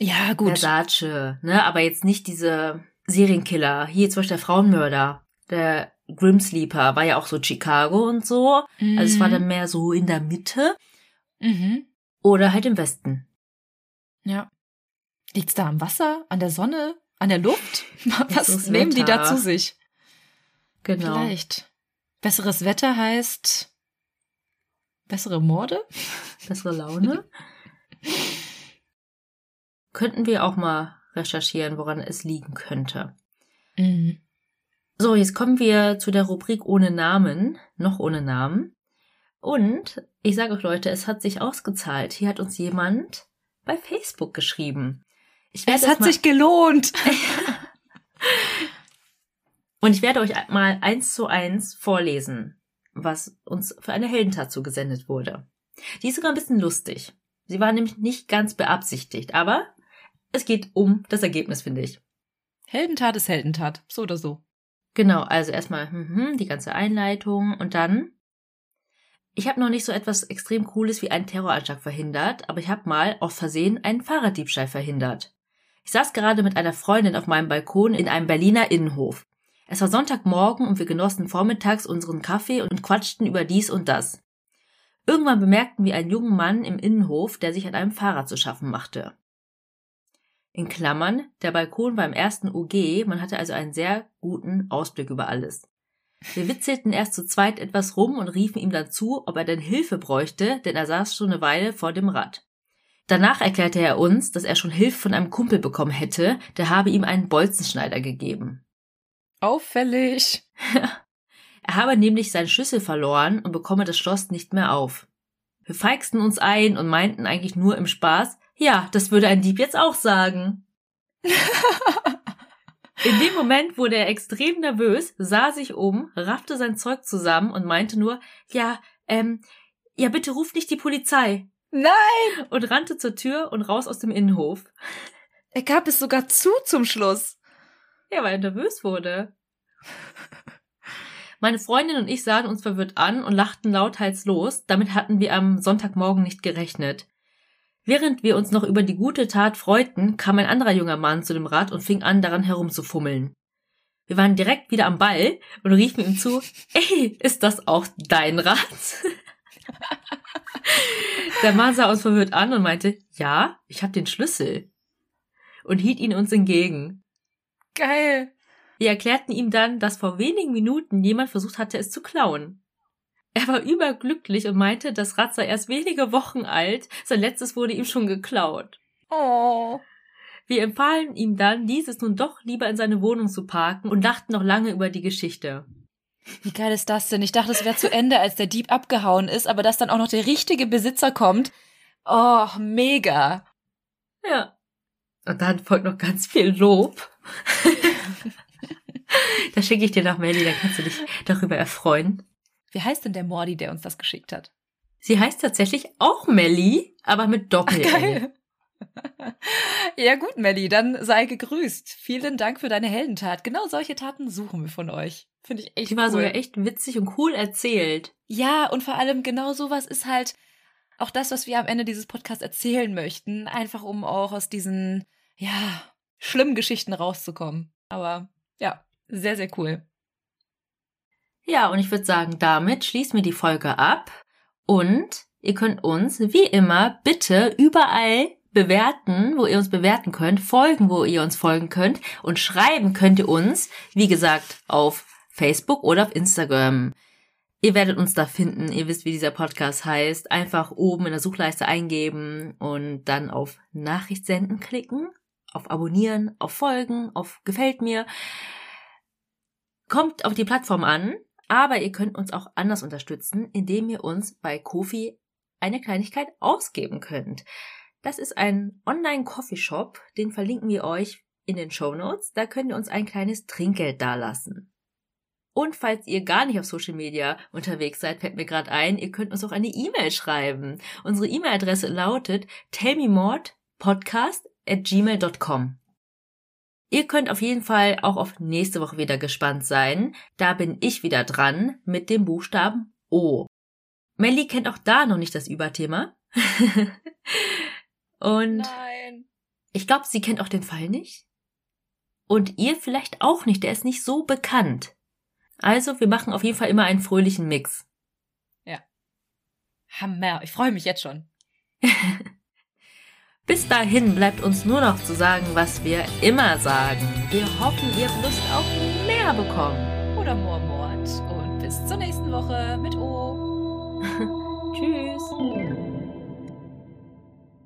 Ja, gut. Versace, ne, aber jetzt nicht diese Serienkiller. Hier zum Beispiel der Frauenmörder, der Grim Sleeper, war ja auch so Chicago und so. Also es war dann mehr so in der Mitte Mhm. oder halt im Westen. Ja. Liegt's da am Wasser, an der Sonne, an der Luft? Was nehmen die da zu sich? Genau. Vielleicht. Besseres Wetter heißt bessere Morde? Bessere Laune. Könnten wir auch mal recherchieren, woran es liegen könnte. Mhm. So, jetzt kommen wir zu der Rubrik ohne Namen, noch ohne Namen. Und ich sage euch Leute, es hat sich ausgezahlt. Hier hat uns jemand bei Facebook geschrieben. Es hat sich gelohnt. und ich werde euch mal eins zu eins vorlesen, was uns für eine Heldentat zugesendet wurde. Die ist sogar ein bisschen lustig. Sie war nämlich nicht ganz beabsichtigt, aber es geht um das Ergebnis, finde ich. Heldentat ist Heldentat, so oder so. Genau, also erstmal hm, hm, die ganze Einleitung und dann. Ich habe noch nicht so etwas extrem Cooles wie einen Terroranschlag verhindert, aber ich habe mal aus Versehen einen Fahrraddiebstahl verhindert. Ich saß gerade mit einer Freundin auf meinem Balkon in einem Berliner Innenhof. Es war Sonntagmorgen und wir genossen vormittags unseren Kaffee und quatschten über dies und das. Irgendwann bemerkten wir einen jungen Mann im Innenhof, der sich an einem Fahrrad zu schaffen machte. In Klammern, der Balkon war im ersten UG, man hatte also einen sehr guten Ausblick über alles. Wir witzelten erst zu zweit etwas rum und riefen ihm dann zu, ob er denn Hilfe bräuchte, denn er saß schon eine Weile vor dem Rad. Danach erklärte er uns, dass er schon Hilfe von einem Kumpel bekommen hätte, der habe ihm einen Bolzenschneider gegeben. Auffällig. er habe nämlich seinen Schlüssel verloren und bekomme das Schloss nicht mehr auf. Wir feixten uns ein und meinten eigentlich nur im Spaß, ja, das würde ein Dieb jetzt auch sagen. In dem Moment wurde er extrem nervös, sah sich um, raffte sein Zeug zusammen und meinte nur, ja, ähm, ja, bitte ruft nicht die Polizei. Nein! Und rannte zur Tür und raus aus dem Innenhof. Er gab es sogar zu zum Schluss. Ja, weil er nervös wurde. Meine Freundin und ich sahen uns verwirrt an und lachten lauthals los. Damit hatten wir am Sonntagmorgen nicht gerechnet. Während wir uns noch über die gute Tat freuten, kam ein anderer junger Mann zu dem Rad und fing an, daran herumzufummeln. Wir waren direkt wieder am Ball und riefen ihm zu, ey, ist das auch dein Rad? Der Mann sah uns verwirrt an und meinte, ja, ich hab den Schlüssel. Und hielt ihn uns entgegen. Geil. Wir erklärten ihm dann, dass vor wenigen Minuten jemand versucht hatte, es zu klauen. Er war überglücklich und meinte, das Rad sei erst wenige Wochen alt, sein letztes wurde ihm schon geklaut. Oh. Wir empfahlen ihm dann, dieses nun doch lieber in seine Wohnung zu parken und lachten noch lange über die Geschichte. Wie geil ist das denn? Ich dachte, es wäre zu Ende, als der Dieb abgehauen ist, aber dass dann auch noch der richtige Besitzer kommt. Oh, mega. Ja. Und dann folgt noch ganz viel Lob. da schicke ich dir nach Melly, da kannst du dich darüber erfreuen. Wie heißt denn der Mordi, der uns das geschickt hat? Sie heißt tatsächlich auch Melly, aber mit doppel -L. Geil. Ja gut, Melly, dann sei gegrüßt. Vielen Dank für deine Heldentat. Genau solche Taten suchen wir von euch. Finde ich echt Die war cool. sogar echt witzig und cool erzählt. Ja, und vor allem genau sowas ist halt auch das, was wir am Ende dieses Podcasts erzählen möchten. Einfach um auch aus diesen, ja, schlimmen Geschichten rauszukommen. Aber ja, sehr, sehr cool. Ja, und ich würde sagen, damit schließen wir die Folge ab und ihr könnt uns wie immer bitte überall bewerten, wo ihr uns bewerten könnt, folgen, wo ihr uns folgen könnt und schreiben könnt ihr uns, wie gesagt, auf Facebook oder auf Instagram. Ihr werdet uns da finden, ihr wisst, wie dieser Podcast heißt. Einfach oben in der Suchleiste eingeben und dann auf Nachricht senden klicken, auf Abonnieren, auf Folgen, auf Gefällt mir. Kommt auf die Plattform an, aber ihr könnt uns auch anders unterstützen, indem ihr uns bei Kofi eine Kleinigkeit ausgeben könnt. Das ist ein Online-Coffeeshop, den verlinken wir euch in den Show Notes. Da könnt ihr uns ein kleines Trinkgeld dalassen. Und falls ihr gar nicht auf Social Media unterwegs seid, fällt mir gerade ein, ihr könnt uns auch eine E-Mail schreiben. Unsere E-Mail-Adresse lautet tellmemordpodcast at gmail.com. Ihr könnt auf jeden Fall auch auf nächste Woche wieder gespannt sein. Da bin ich wieder dran mit dem Buchstaben O. Melly kennt auch da noch nicht das Überthema. Und Nein. ich glaube, sie kennt auch den Fall nicht. Und ihr vielleicht auch nicht, der ist nicht so bekannt. Also, wir machen auf jeden Fall immer einen fröhlichen Mix. Ja. Hammer, ich freue mich jetzt schon. Bis dahin bleibt uns nur noch zu sagen, was wir immer sagen. Wir hoffen, ihr habt Lust auf mehr bekommen. Oder Moormord. Und bis zur nächsten Woche mit O. Tschüss.